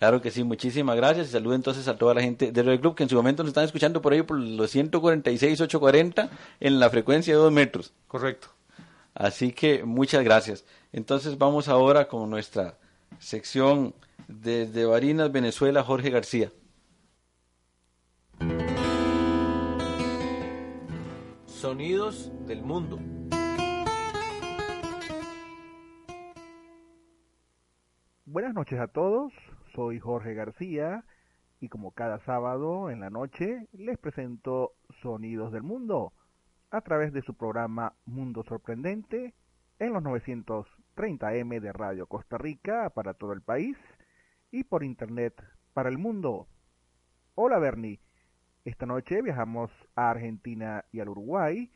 Claro que sí, muchísimas gracias. Y saludo entonces a toda la gente de Radio Club que en su momento nos están escuchando por ahí por los 146, 840 en la frecuencia de 2 metros. Correcto. Así que muchas gracias. Entonces vamos ahora con nuestra sección desde Barinas, Venezuela, Jorge García. Sonidos del mundo. Buenas noches a todos, soy Jorge García y como cada sábado en la noche les presento Sonidos del Mundo a través de su programa Mundo Sorprendente en los 930M de Radio Costa Rica para todo el país y por internet para el mundo. Hola Bernie, esta noche viajamos a Argentina y al Uruguay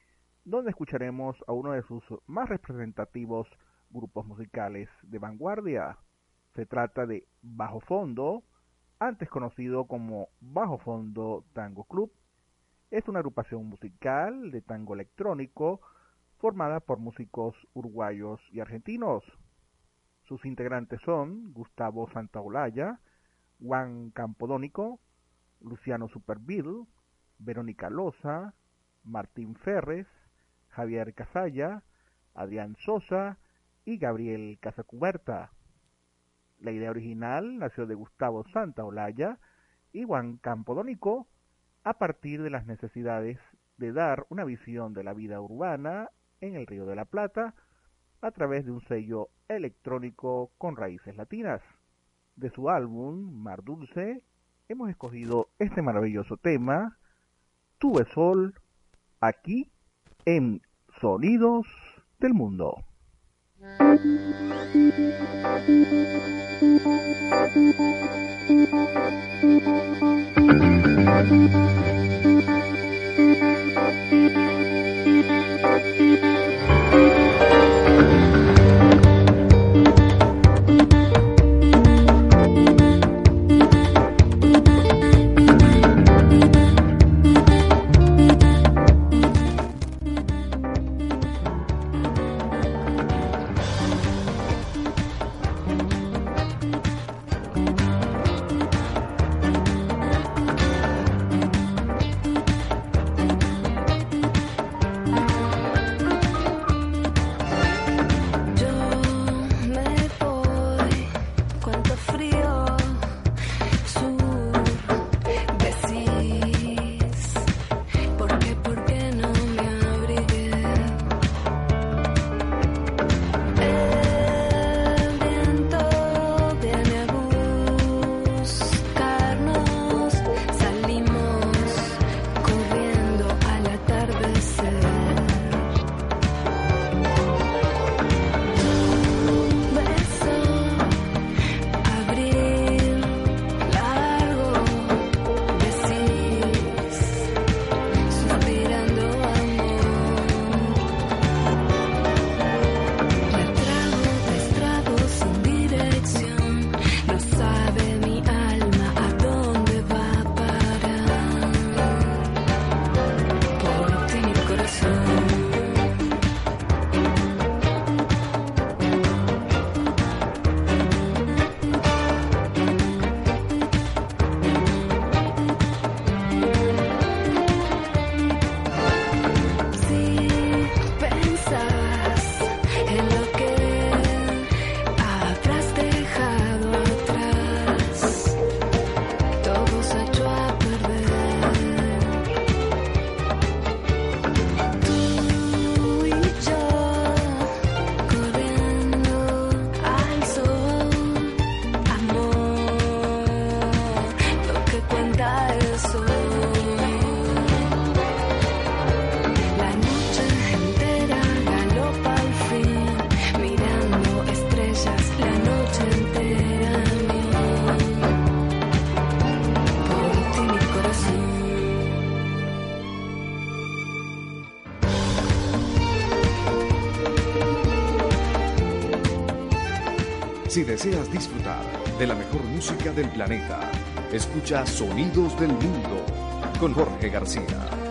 donde escucharemos a uno de sus más representativos grupos musicales de vanguardia. Se trata de Bajo Fondo, antes conocido como Bajo Fondo Tango Club. Es una agrupación musical de tango electrónico formada por músicos uruguayos y argentinos. Sus integrantes son Gustavo Santaolalla, Juan Campodónico, Luciano Superville, Verónica Loza, Martín Ferres, Javier Casalla, Adrián Sosa y Gabriel Casacuberta. La idea original nació de Gustavo Santaolalla y Juan Campodónico a partir de las necesidades de dar una visión de la vida urbana en el Río de la Plata a través de un sello electrónico con raíces latinas. De su álbum Mar Dulce hemos escogido este maravilloso tema, Tuve Sol, aquí en Sonidos del Mundo. Thank you. Si deseas disfrutar de la mejor música del planeta, escucha Sonidos del Mundo con Jorge García.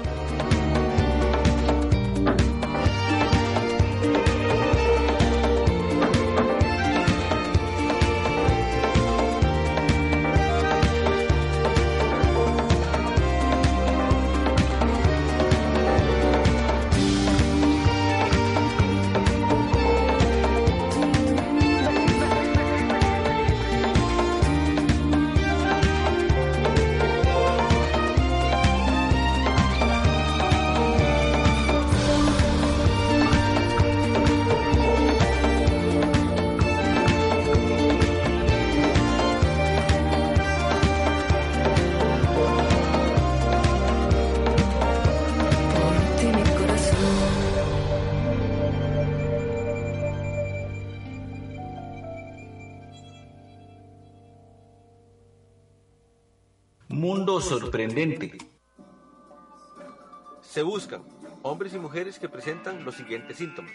Presentan los siguientes síntomas.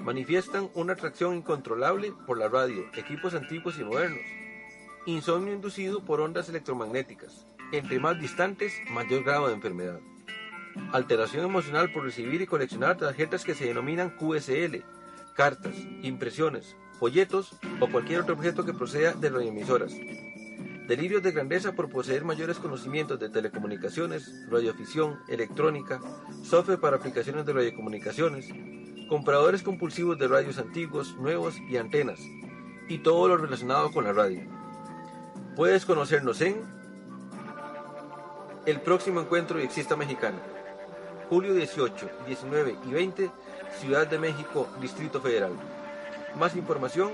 Manifiestan una atracción incontrolable por la radio, equipos antiguos y modernos. Insomnio inducido por ondas electromagnéticas. Entre más distantes, mayor grado de enfermedad. Alteración emocional por recibir y coleccionar tarjetas que se denominan QSL, cartas, impresiones, folletos o cualquier otro objeto que proceda de radioemisoras. Delirios de grandeza por poseer mayores conocimientos de telecomunicaciones, radioafición, electrónica, software para aplicaciones de radiocomunicaciones, compradores compulsivos de radios antiguos, nuevos y antenas, y todo lo relacionado con la radio. Puedes conocernos en el próximo encuentro Exista Mexicana, julio 18, 19 y 20, Ciudad de México, Distrito Federal. Más información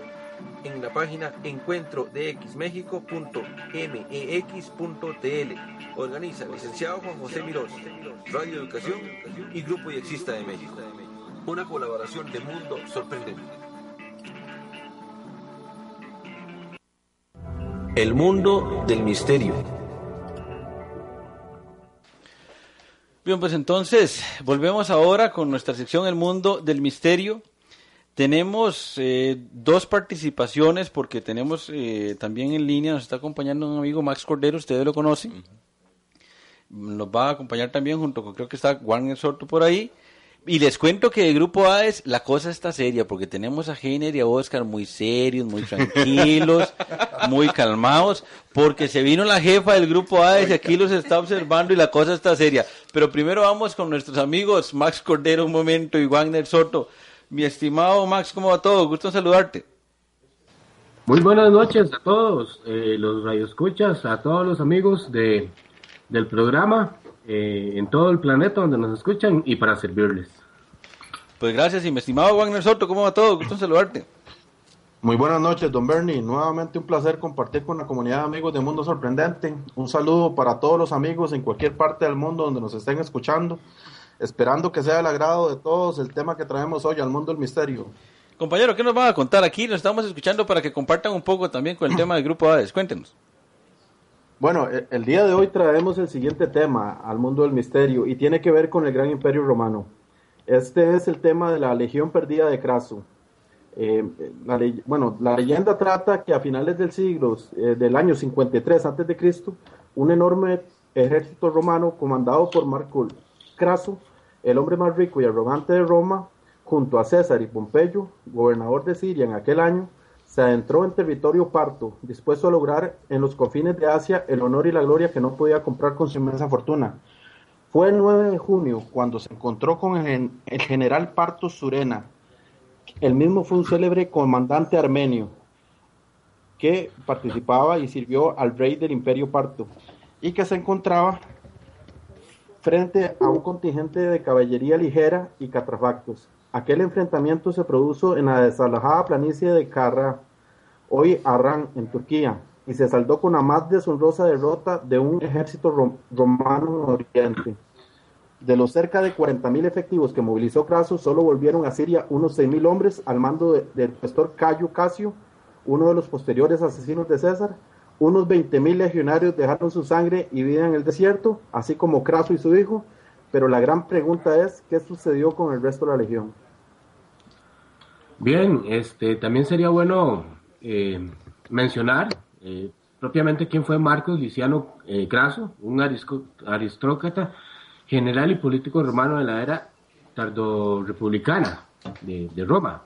en la página encuentrodexmexico.mex.tl. Organiza licenciado Juan José Mirós, Radio Educación y Grupo y Exista de México. Una colaboración de Mundo Sorprendente. El mundo del misterio. Bien, pues entonces volvemos ahora con nuestra sección El mundo del misterio. Tenemos eh, dos participaciones porque tenemos eh, también en línea, nos está acompañando un amigo Max Cordero, ustedes lo conocen. Nos va a acompañar también junto con, creo que está Juan Soto por ahí. Y les cuento que el grupo A es, la cosa está seria, porque tenemos a Heiner y a Oscar muy serios, muy tranquilos, muy calmados, porque se vino la jefa del grupo A y aquí los está observando y la cosa está seria. Pero primero vamos con nuestros amigos Max Cordero un momento y Wagner Soto. Mi estimado Max, ¿cómo va todo? Gusto en saludarte. Muy buenas noches a todos eh, los radioescuchas, a todos los amigos de, del programa eh, en todo el planeta donde nos escuchan y para servirles. Pues gracias, y mi estimado Wagner Soto, ¿cómo va todo? Gusto en saludarte. Muy buenas noches, don Bernie. Nuevamente un placer compartir con la comunidad de amigos de Mundo Sorprendente. Un saludo para todos los amigos en cualquier parte del mundo donde nos estén escuchando. Esperando que sea del agrado de todos el tema que traemos hoy al mundo del misterio. Compañero, ¿qué nos van a contar aquí? Nos estamos escuchando para que compartan un poco también con el tema del grupo AES. Cuéntenos. Bueno, e, el día de hoy traemos el siguiente tema al mundo del misterio y tiene que ver con el gran imperio romano. Este es el tema de la legión perdida de Craso. Eh, la bueno, la leyenda trata que a finales del siglo eh, del año 53 a.C., un enorme ejército romano comandado por Marco Craso, el hombre más rico y arrogante de Roma, junto a César y Pompeyo, gobernador de Siria en aquel año, se adentró en territorio parto, dispuesto a lograr en los confines de Asia el honor y la gloria que no podía comprar con su inmensa fortuna. Fue el 9 de junio cuando se encontró con el, general Parto Surena. El mismo fue un célebre comandante armenio que participaba y sirvió al rey del imperio Parto y que se encontraba frente a un contingente de caballería ligera y catrafactos. Aquel enfrentamiento se produjo en la desalojada planicie de Carra, hoy Arran, en Turquía, y se saldó con la más deshonrosa derrota de un ejército romano en Oriente. De los cerca de 40.000 efectivos que movilizó Craso, solo volvieron a Siria unos 6.000 hombres al mando del pastor Cayo Casio, uno de los posteriores asesinos de César, unos 20.000 legionarios dejaron su sangre y vida en el desierto, así como Craso y su hijo, pero la gran pregunta es, ¿qué sucedió con el resto de la legión? Bien, este, también sería bueno eh, mencionar eh, propiamente quién fue Marcos Liciano eh, Craso, un aristócrata, general y político romano de la era tardo-republicana de, de Roma.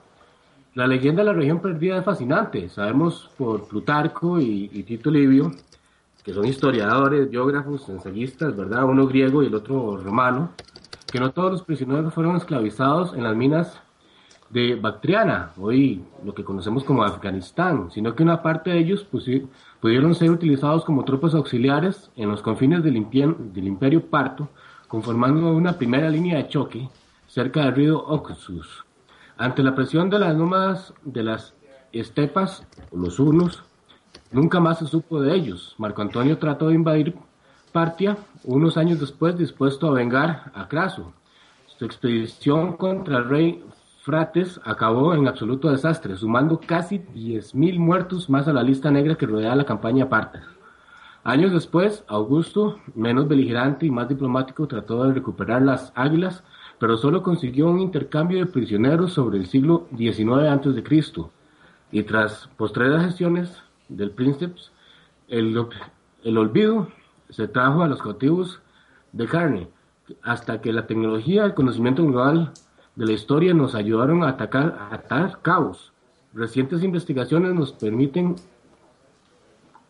La leyenda de la región perdida es fascinante. Sabemos por Plutarco y, Tito Livio, que son historiadores, biógrafos, ensayistas, ¿verdad? Uno griego y el otro romano, que no todos los prisioneros fueron esclavizados en las minas de Bactriana, hoy lo que conocemos como Afganistán, sino que una parte de ellos pudieron ser utilizados como tropas auxiliares en los confines del, del imperio parto, conformando una primera línea de choque cerca del río Oxus. Ante la presión de las nómadas de las estepas, los hunos, nunca más se supo de ellos. Marco Antonio trató de invadir Partia unos años después, dispuesto a vengar a Craso. Su expedición contra el rey Frates acabó en absoluto desastre, sumando casi 10.000 muertos más a la lista negra que rodea la campaña Parta. Años después, Augusto, menos beligerante y más diplomático, trató de recuperar las águilas pero solo consiguió un intercambio de prisioneros sobre el siglo XIX a.C. Y tras postreras gestiones del príncipe, el, el olvido se trajo a los cautivos de carne, hasta que la tecnología el conocimiento global de la historia nos ayudaron a atacar a atar caos. Recientes investigaciones nos permiten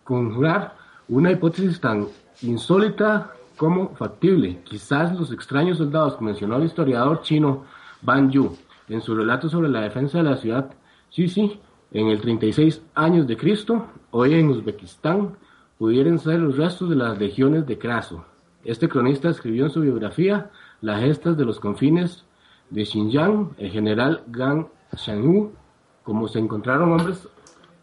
conjurar una hipótesis tan insólita como factible. Quizás los extraños soldados que mencionó el historiador chino Ban Yu en su relato sobre la defensa de la ciudad Sisi en el 36 años de Cristo, hoy en Uzbekistán, pudieran ser los restos de las legiones de Craso. Este cronista escribió en su biografía las gestas de los confines de Xinjiang, el general Gang Shanghu, como se encontraron hombres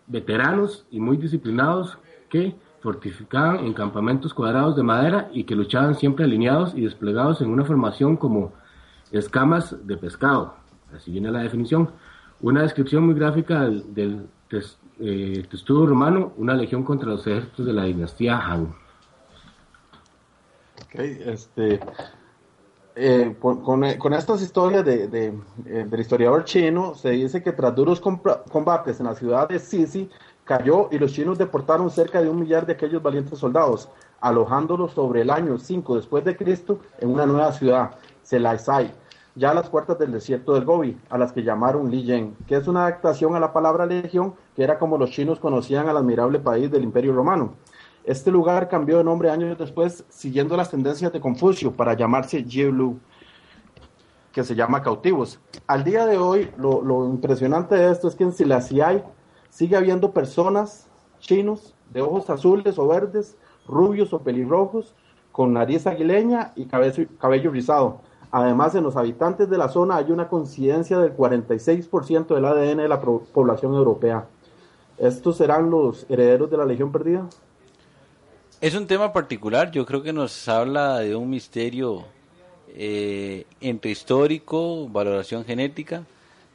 veteranos y muy disciplinados que fortificaban en campamentos cuadrados de madera y que luchaban siempre alineados y desplegados en una formación como escamas de pescado. Así viene la definición. Una descripción muy gráfica del, del eh, testudo romano, una legión contra los ejércitos de la dinastía Han. Okay, este, eh, con, con, estas historias de, de, eh, del historiador chino, se dice que tras duros combates en la ciudad de Sisi, cayó y los chinos deportaron cerca de un millar de aquellos valientes soldados, alojándolos sobre el año 5 después de Cristo en una nueva ciudad, Selaisai, ya a las puertas del desierto del Gobi, a las que llamaron Liyen, que es una adaptación a la palabra legión, que era como los chinos conocían al admirable país del Imperio Romano. Este lugar cambió de nombre años después, siguiendo las tendencias de Confucio, para llamarse Jielu, que se llama cautivos. Al día de hoy, lo, impresionante de esto es que en Silasiai sigue habiendo personas chinos de ojos azules o verdes, rubios o pelirrojos, con nariz aguileña y cabello, cabello rizado. Además, en los habitantes de la zona hay una coincidencia del 46% del ADN de la población europea. ¿Estos serán los herederos de la Legión Perdida? Es un tema particular, yo creo que nos habla de un misterio eh, entre histórico, valoración genética,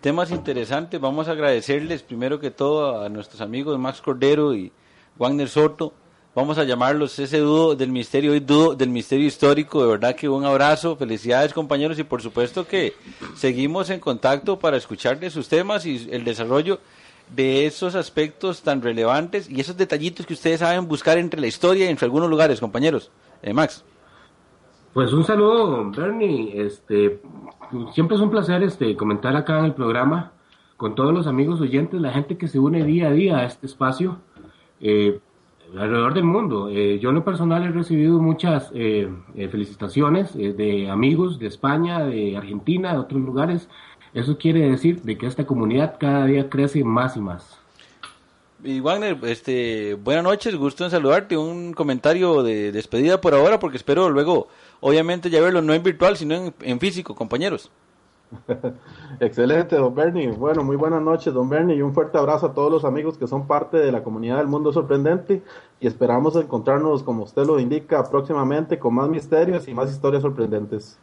temas interesantes. Vamos a agradecerles primero que todo a nuestros amigos Max Cordero y Wagner Soto. Vamos a llamarlos ese dúo del misterio y dúo del misterio histórico. De verdad que un abrazo, felicidades compañeros y por supuesto que seguimos en contacto para escuchar de sus temas y el desarrollo de esos aspectos tan relevantes y esos detallitos que ustedes saben buscar entre la historia y entre algunos lugares, compañeros. Eh, Max. Pues un saludo, Bernie. Este, siempre es un placer este, comentar acá en el programa con todos los amigos oyentes, la gente que se une día a día a este espacio eh, alrededor del mundo. Eh, yo en lo personal he recibido muchas eh, felicitaciones de amigos de España, de Argentina, de otros lugares. Eso quiere decir de que esta comunidad cada día crece más y más. Y Wagner, este, buenas noches, gusto en saludarte. Un comentario de despedida por ahora, porque espero luego obviamente ya verlo no en virtual, sino en, físico, compañeros. Excelente, don Bernie. Bueno, muy buenas noches, don Bernie, y un fuerte abrazo a todos los amigos que son parte de la comunidad del mundo sorprendente y esperamos encontrarnos, como usted lo indica, próximamente con más misterios y más historias sorprendentes.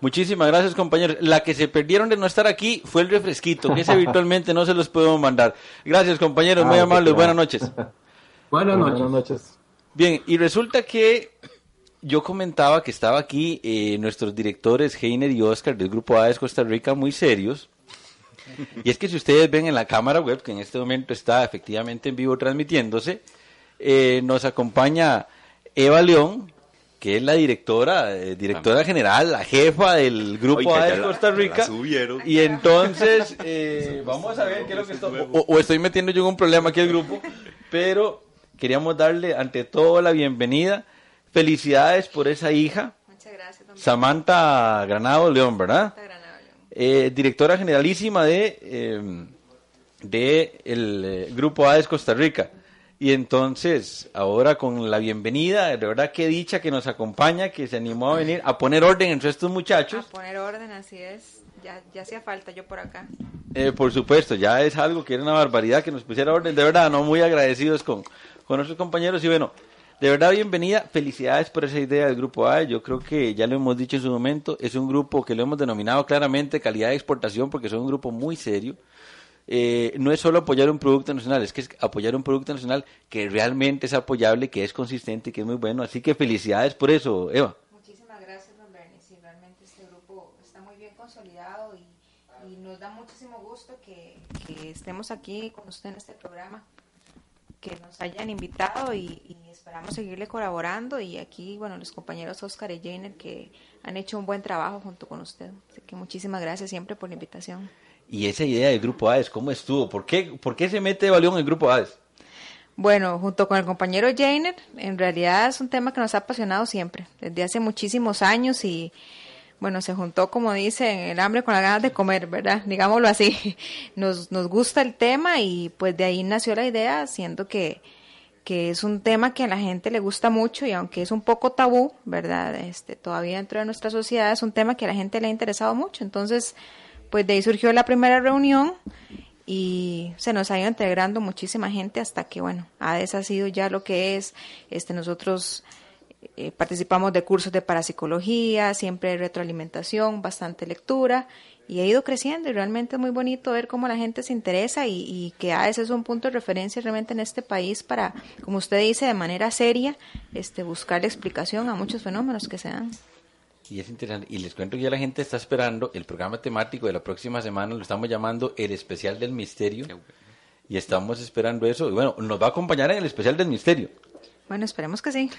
Muchísimas gracias, compañeros. La que se perdieron de no estar aquí fue el refresquito, que ese virtualmente no se los podemos mandar. Gracias, compañeros, muy ah, amables. Buenas noches. Buenas noches. Buenas noches. Bien, y resulta que yo comentaba que estaba aquí eh, nuestros directores Heiner y Oscar del Grupo AES Costa Rica muy serios. Y es que si ustedes ven en la cámara web, que en este momento está efectivamente en vivo transmitiéndose, eh, nos acompaña Eva León, que es la directora, eh, directora general, la jefa del Grupo AES Costa Rica. y entonces, vamos a ver qué es lo que está... O, o estoy metiendo yo en un problema aquí al grupo, pero queríamos darle ante todo la bienvenida Felicidades por esa hija. Muchas gracias. Samantha Granado León, ¿verdad? Eh, directora generalísima de, eh, de el eh, Grupo AES Costa Rica. Y entonces, ahora con la bienvenida, de verdad que dicha que nos acompaña, que se animó a venir a poner orden entre estos muchachos. A poner orden, así es. Ya, ya hacía falta yo por acá. Eh, por supuesto, ya es algo que era una barbaridad que nos pusiera orden. De verdad, no muy agradecidos con, con nuestros compañeros. Y bueno, de verdad, bienvenida. Felicidades por esa idea del Grupo A. Yo creo que ya lo hemos dicho en su momento. Es un grupo que lo hemos denominado claramente calidad de exportación porque son un grupo muy serio. Eh, no es solo apoyar un producto nacional, es que es apoyar un producto nacional que realmente es apoyable, que es consistente, que es muy bueno. Así que felicidades por eso, Eva. Muchísimas gracias, don Bernie. Sí, realmente este grupo está y nos da muchísimo gusto que, que estemos aquí con usted en este programa, que nos hayan invitado y, y esperamos seguirle colaborando y aquí, bueno, los compañeros Oscar y Jainer que han hecho un buen trabajo junto con usted. Así que muchísimas gracias siempre por la invitación. Y esa idea del grupo AES, ¿cómo estuvo? ¿Por qué, por qué se mete Baleón en el grupo AES? Bueno, junto con el compañero Jainer, en realidad es un tema que nos ha apasionado siempre, desde hace muchísimos años y bueno, se juntó, como dicen, el hambre con las ganas de comer, ¿verdad? Digámoslo así. Nos, nos gusta el tema y pues de ahí nació la idea, siendo que, que es un tema que a la gente le gusta mucho y aunque es un poco tabú, ¿verdad? Este, todavía dentro de nuestra sociedad es un tema que a la gente le ha interesado mucho. Entonces, pues de ahí surgió la primera reunión y se nos ha ido integrando muchísima gente hasta que, bueno, ha sido ya lo que es. Este, nosotros eh, participamos de cursos de parapsicología, siempre retroalimentación, bastante lectura y ha ido creciendo y realmente es muy bonito ver cómo la gente se interesa y, y que AES es un punto de referencia realmente en este país para, como usted dice, de manera seria, este, buscar explicación a muchos fenómenos que se dan. Y es interesante. Y les cuento que ya la gente está esperando el programa temático de la próxima semana. Lo estamos llamando el especial del misterio. Y estamos esperando eso. Y bueno, nos va a acompañar en el especial del misterio. Bueno, esperemos que sí.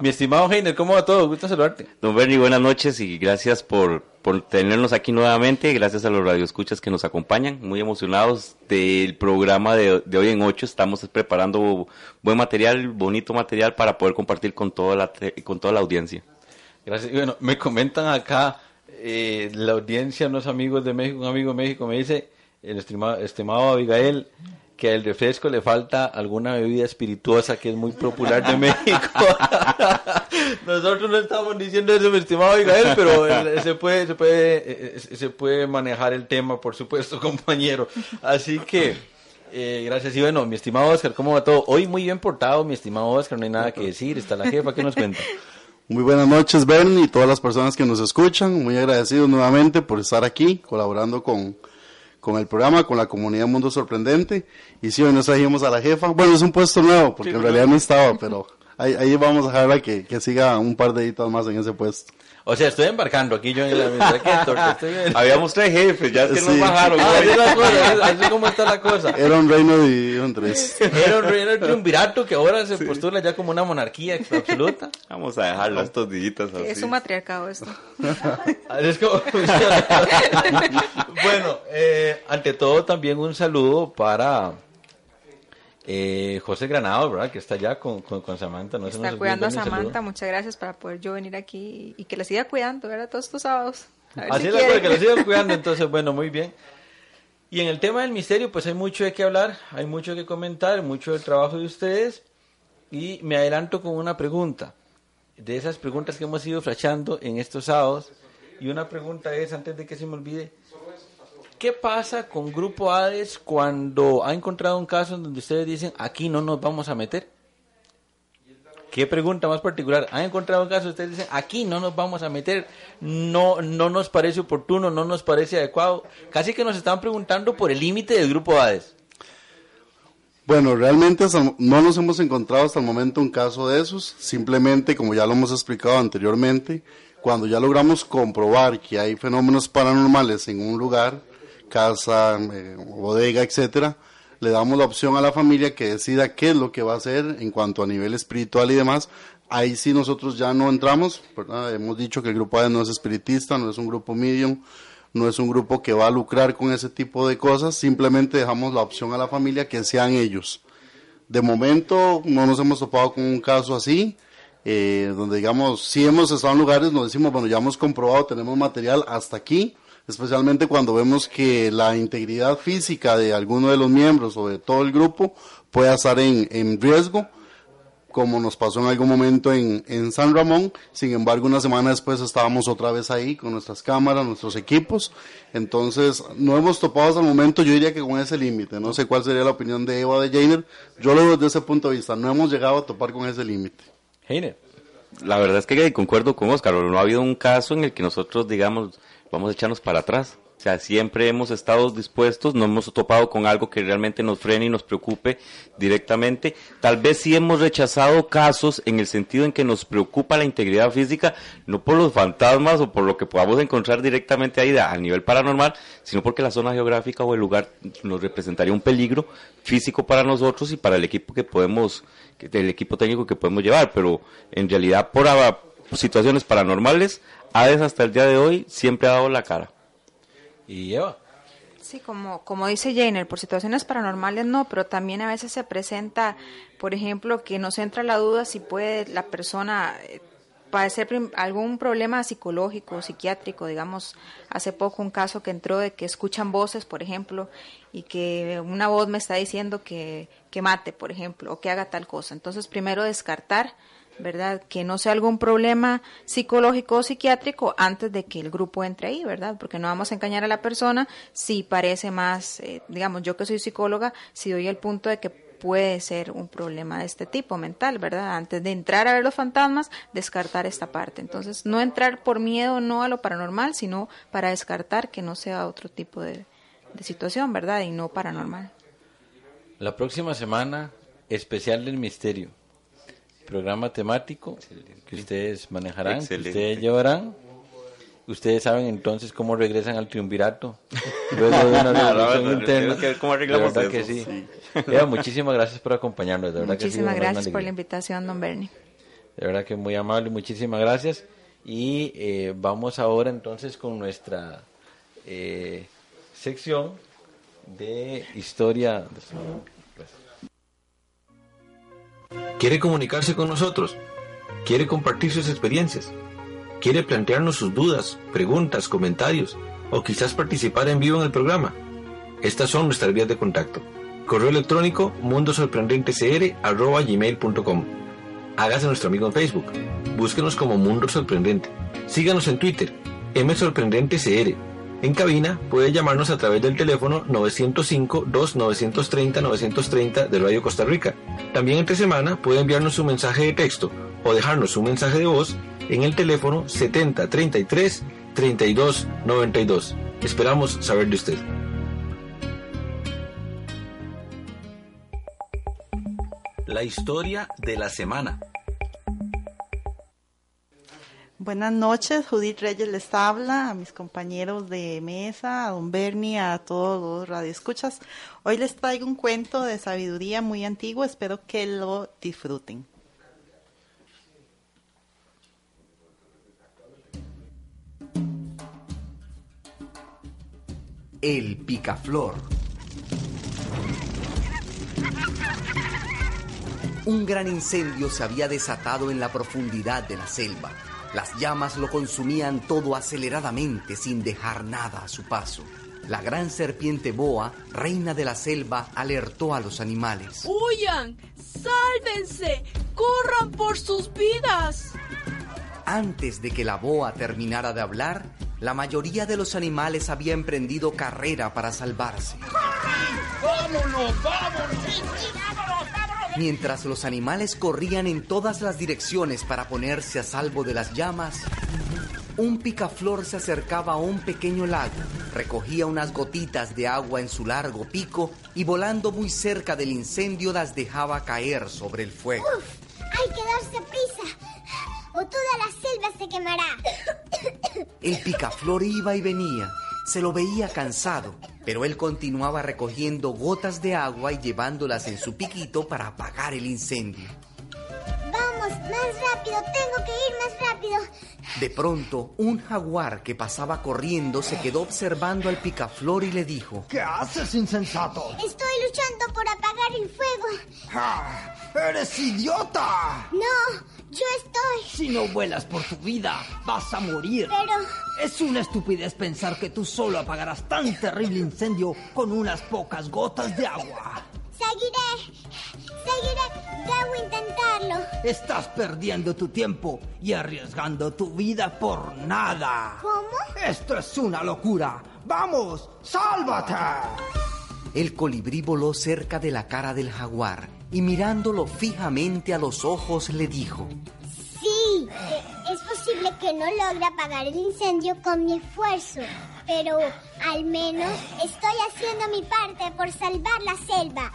Mi estimado Heiner, ¿cómo va todo? Gusto saludarte. Don Bernie, buenas noches y gracias por, por tenernos aquí nuevamente. Gracias a los radioescuchas que nos acompañan. Muy emocionados del programa de, de hoy en 8. Estamos preparando buen material, bonito material para poder compartir con toda la, con toda la audiencia. Gracias. Y bueno, me comentan acá eh, la audiencia, unos amigos de México, un amigo de México me dice, el estimado, estimado Abigail, que al refresco le falta alguna bebida espirituosa que es muy popular de México. Nosotros no estamos diciendo eso, mi estimado Abigail, pero eh, se puede, se puede, eh, se puede manejar el tema, por supuesto, compañero. Así que, eh, gracias. Y bueno, mi estimado Oscar, ¿cómo va todo? Hoy muy bien portado, mi estimado Oscar, no hay nada que decir, está la jefa, ¿qué nos cuenta? Muy buenas noches, Ben, y todas las personas que nos escuchan. Muy agradecidos nuevamente por estar aquí colaborando con, con el programa, con la comunidad Mundo Sorprendente. Y sí, hoy nos trajimos a la jefa. Bueno, es un puesto nuevo, porque Sí, en realidad no estaba, pero ahí, ahí vamos a dejarla que, que siga un par de editas más en ese puesto. O sea, estoy embarcando aquí yo en la bien. Habíamos tres jefes, ya es que nos bajaron. Ah, así es la cosa, así como está la cosa. Era un reino dividido en tres. Era un reino de triunvirato que ahora se postula ya como una monarquía absoluta. Vamos a dejarlo estos días así. Es un matriarcado esto. Así es como funciona. bueno, eh, ante todo también un saludo para eh, José Granado, ¿verdad? Que está allá con, con, con Samantha. No Está cuidando a. Samantha, muchas gracias para poder yo venir aquí y, que la siga cuidando, ¿verdad? Todos estos sábados. Así si es la que lo sigan cuidando, entonces, bueno, muy bien. Y en el tema del misterio, pues hay mucho de qué hablar, hay mucho que comentar, mucho del trabajo de ustedes. Y me adelanto con una pregunta, de esas preguntas que hemos ido flashando en estos sábados. Y una pregunta es, antes de que se me olvide, ¿qué pasa con Grupo Hades cuando ha encontrado un caso en donde ustedes dicen, aquí no nos vamos a meter? ¿Qué pregunta más particular? ¿Han encontrado un caso? Ustedes dicen, aquí no nos vamos a meter, no, no nos parece oportuno, no nos parece adecuado. Casi que nos están preguntando por el límite del grupo Hades. Bueno, realmente no nos hemos encontrado hasta el momento un caso de esos. Simplemente, como ya lo hemos explicado anteriormente, cuando ya logramos comprobar que hay fenómenos paranormales en un lugar, casa, eh, bodega, etcétera, le damos la opción a la familia que decida qué es lo que va a hacer en cuanto a nivel espiritual y demás. Ahí sí nosotros ya no entramos. Hemos dicho que el grupo ADE no es espiritista, no es un grupo medium, no es un grupo que va a lucrar con ese tipo de cosas, simplemente dejamos la opción a la familia que sean ellos. De momento no nos hemos topado con un caso así, eh, donde digamos, si hemos estado en lugares donde decimos, bueno, ya hemos comprobado, tenemos material hasta aquí, especialmente cuando vemos que la integridad física de alguno de los miembros o de todo el grupo puede estar en, en riesgo, como nos pasó en algún momento en, en San Ramón. Sin embargo, una semana después estábamos otra vez ahí con nuestras cámaras, nuestros equipos. Entonces, no hemos topado hasta el momento, yo diría que con ese límite. No sé cuál sería la opinión de Eva de Jainer. Yo lo veo desde ese punto de vista. No hemos llegado a topar con ese límite. Heiner. La verdad es que concuerdo con Oscar, no ha habido un caso en el que nosotros digamos, vamos a echarnos para atrás. sea, siempre hemos estado dispuestos, no hemos topado con algo que realmente nos frene y nos preocupe directamente. Tal vez sí hemos rechazado casos en el sentido en que nos preocupa la integridad física, no por los fantasmas o por lo que podamos encontrar directamente ahí a nivel paranormal, sino porque la zona geográfica o el lugar nos representaría un peligro físico para nosotros y para el equipo que podemos, el equipo técnico que podemos llevar. Pero en realidad, por situaciones paranormales, ADES hasta el día de hoy siempre ha dado la cara. Y Eva. Sí, como, como dice Jainer, por situaciones paranormales no, pero también a veces se presenta, por ejemplo, que nos entra la duda si puede la persona eh, padecer algún problema psicológico, psiquiátrico, digamos, hace poco un caso que entró de que escuchan voces, por ejemplo, y que una voz me está diciendo que, que mate, por ejemplo, o que haga tal cosa. Entonces, primero descartar ¿verdad? Que no sea algún problema psicológico o psiquiátrico antes de que el grupo entre ahí, ¿verdad? Porque no vamos a engañar a la persona si parece más, eh, digamos, yo que soy psicóloga, si doy el punto de que puede ser un problema de este tipo mental, ¿verdad? Antes de entrar a ver los fantasmas, descartar esta parte. Entonces, no entrar por miedo no a lo paranormal, sino para descartar que no sea otro tipo de, de situación, ¿verdad? Y no paranormal. La próxima semana, especial del misterio. Programa temático que ustedes manejarán, que ustedes llevarán. Ustedes saben entonces cómo regresan al triunvirato. Luego de una no, interna. que ver cómo arreglamos De verdad eso, que sí. sí. Eva, muchísimas gracias por acompañarnos. De verdad que Muchísimas gran gracias por la invitación, don Bernie. De verdad que muy amable, muchísimas gracias. Y eh, vamos ahora entonces con nuestra eh, sección de historia. ¿Quiere comunicarse con nosotros? ¿Quiere compartir sus experiencias? ¿Quiere plantearnos sus dudas, preguntas, comentarios? ¿O quizás participar en vivo en el programa? Estas son nuestras vías de contacto. Correo electrónico mundosorprendentecr.gmail.com Hágase nuestro amigo en Facebook. Búsquenos como Mundo Sorprendente. Síganos en Twitter, msorprendentecr. En cabina puede llamarnos a través del teléfono 905-2930-930 de Radio Costa Rica. También entre semana puede enviarnos un mensaje de texto o dejarnos un mensaje de voz en el teléfono 7033 3292. Esperamos saber de usted. La historia de la semana. Buenas noches, Judith Reyes les habla, a mis compañeros de mesa, a don Bernie, a todos los radioescuchas. Hoy les traigo un cuento de sabiduría muy antiguo, espero que lo disfruten. El picaflor. Un gran incendio se había desatado en la profundidad de la selva. Las llamas lo consumían todo aceleradamente sin dejar nada a su paso. La gran serpiente boa, reina de la selva, alertó a los animales. ¡Huyan! ¡Sálvense! ¡Corran por sus vidas! Antes de que la boa terminara de hablar, la mayoría de los animales había emprendido carrera para salvarse. ¡Vámonos! ¡Vámonos! Mientras los animales corrían en todas las direcciones para ponerse a salvo de las llamas, un picaflor se acercaba a un pequeño lago, recogía unas gotitas de agua en su largo pico y volando muy cerca del incendio las dejaba caer sobre el fuego. ¡Uf! Hay que darse prisa o toda la selva se quemará. El picaflor iba y venía, se lo veía cansado, pero él continuaba recogiendo gotas de agua y llevándolas en su piquito para apagar el incendio. Vamos, más rápido, tengo que ir más rápido. De pronto, un jaguar que pasaba corriendo se quedó observando al picaflor y le dijo, ¿Qué haces, insensato? Estoy luchando por apagar el fuego. ¡Ah! ¡Eres idiota! No, yo estoy. Si no vuelas por tu vida, vas a morir. Pero... Es una estupidez pensar que tú solo apagarás tan terrible incendio con unas pocas gotas de agua. Seguiré. Seguiré. Debo intentarlo. Estás perdiendo tu tiempo y arriesgando tu vida por nada. ¿Cómo? Esto es una locura. ¡Vamos! ¡Sálvate! El colibrí voló cerca de la cara del jaguar y mirándolo fijamente a los ojos le dijo, Sí, eh, es posible que no logre apagar el incendio con mi esfuerzo. pero al menos estoy haciendo mi parte por salvar la selva.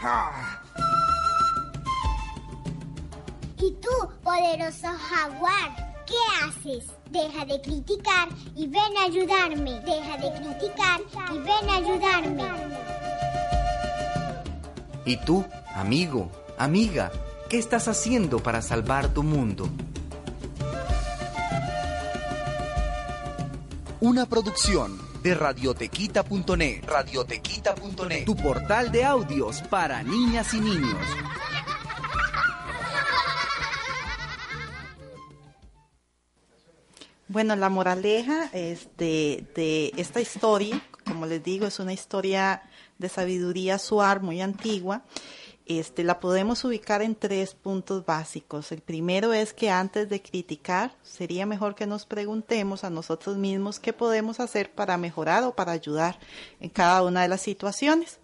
¿Y tú, poderoso jaguar, qué haces? Deja de criticar y ven a ayudarme. Deja de criticar y ven a ayudarme. ¿Y tú, amigo, amiga, qué estás haciendo para salvar tu mundo? Una producción de radiotequita.net. Radiotequita.net. Tu portal de audios para niñas y niños. Bueno, la moraleja este, de esta historia, como les digo, es una historia de sabiduría suar muy antigua. Este, la podemos ubicar en tres puntos básicos. El primero es que antes de criticar, sería mejor que nos preguntemos a nosotros mismos qué podemos hacer para mejorar o para ayudar en cada una de las situaciones.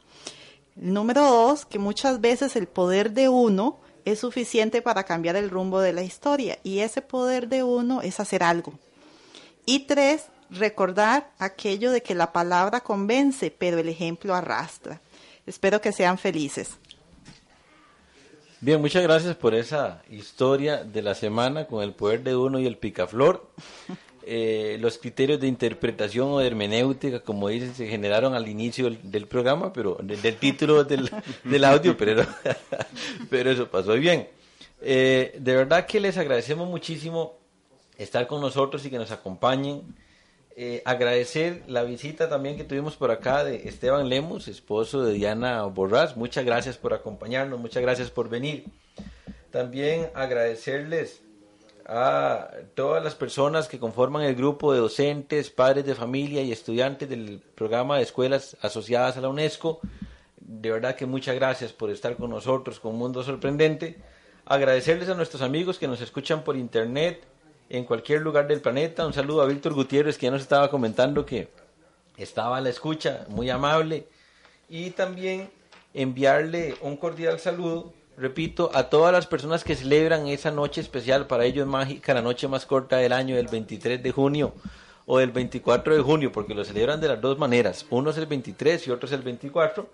El número dos, que muchas veces el poder de uno es suficiente para cambiar el rumbo de la historia y ese poder de uno es hacer algo. Y tres, recordar aquello de que la palabra convence, pero el ejemplo arrastra. Espero que sean felices. Bien, muchas gracias por esa historia de la semana con el poder de uno y el picaflor. Eh, los criterios de interpretación o de hermenéutica, como dicen, se generaron al inicio del, del programa, pero del, del título del, del, audio, pero, pero eso pasó bien. Eh, de verdad que les agradecemos muchísimo estar con nosotros y que nos acompañen. Eh, agradecer la visita también que tuvimos por acá de Esteban Lemus, esposo de Diana Borrás. Muchas gracias por acompañarnos, muchas gracias por venir. También agradecerles a todas las personas que conforman el grupo de docentes, padres de familia y estudiantes del programa de escuelas asociadas a la UNESCO. De verdad que muchas gracias por estar con nosotros con Mundo Sorprendente. Agradecerles a nuestros amigos que nos escuchan por internet en cualquier lugar del planeta. Un saludo a Víctor Gutiérrez que ya nos estaba comentando que estaba a la escucha, muy amable. Y también enviarle un cordial saludo, repito, a todas las personas que celebran esa noche especial, para ellos mágica, la noche más corta del año, del 23 de junio o del 24 de junio, porque lo celebran de las dos maneras. Uno es el 23 y otro es el 24.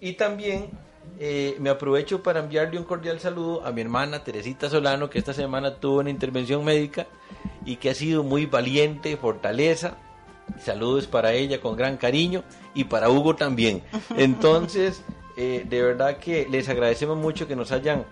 Y también eh, me aprovecho para enviarle un cordial saludo a mi hermana Teresita Solano, que esta semana tuvo una intervención médica y que ha sido muy valiente, fortaleza. Saludos para ella con gran cariño y para Hugo también. Entonces, eh, de verdad que les agradecemos mucho que nos hayan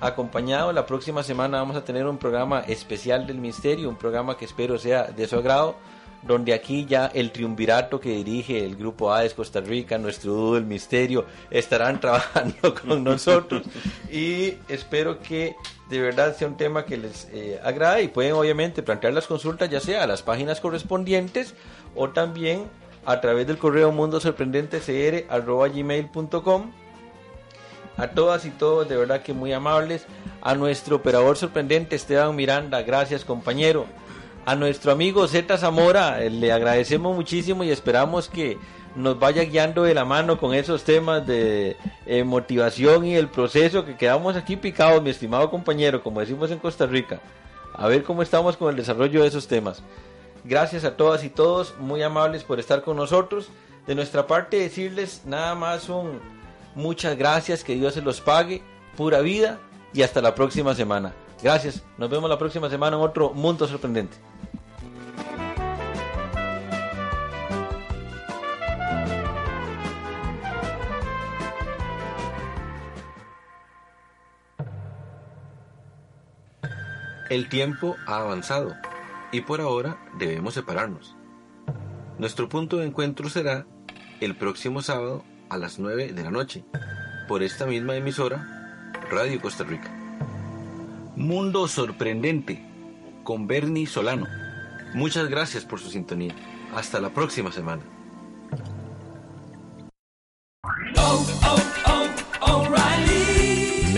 acompañado. La próxima semana vamos a tener un programa especial del misterio, un programa que espero sea de su agrado donde aquí ya el triunvirato que dirige el Grupo AES Costa Rica, nuestro dúo del misterio, estarán trabajando con nosotros. Y espero que de verdad sea un tema que les eh, agrade y pueden obviamente plantear las consultas ya sea a las páginas correspondientes o también a través del correo mundo sorprendente gmail.com a todas y todos de verdad que muy amables. A nuestro operador sorprendente Esteban Miranda. Gracias compañero a nuestro amigo Z Zamora eh, le agradecemos muchísimo y esperamos que nos vaya guiando de la mano con esos temas de eh, motivación y el proceso que quedamos aquí picados, mi estimado compañero, como decimos en Costa Rica. A ver cómo estamos con el desarrollo de esos temas. Gracias a todas y todos, muy amables por estar con nosotros. De nuestra parte decirles nada más un muchas gracias, que Dios se los pague, pura vida y hasta la próxima semana. Gracias, nos vemos la próxima semana en otro Mundo Sorprendente. El tiempo ha avanzado y por ahora debemos separarnos. Nuestro punto de encuentro será el próximo sábado a las 9 de la noche por esta misma emisora Radio Costa Rica. Mundo Sorprendente con Bernie Solano. Muchas gracias por su sintonía. Hasta la próxima semana.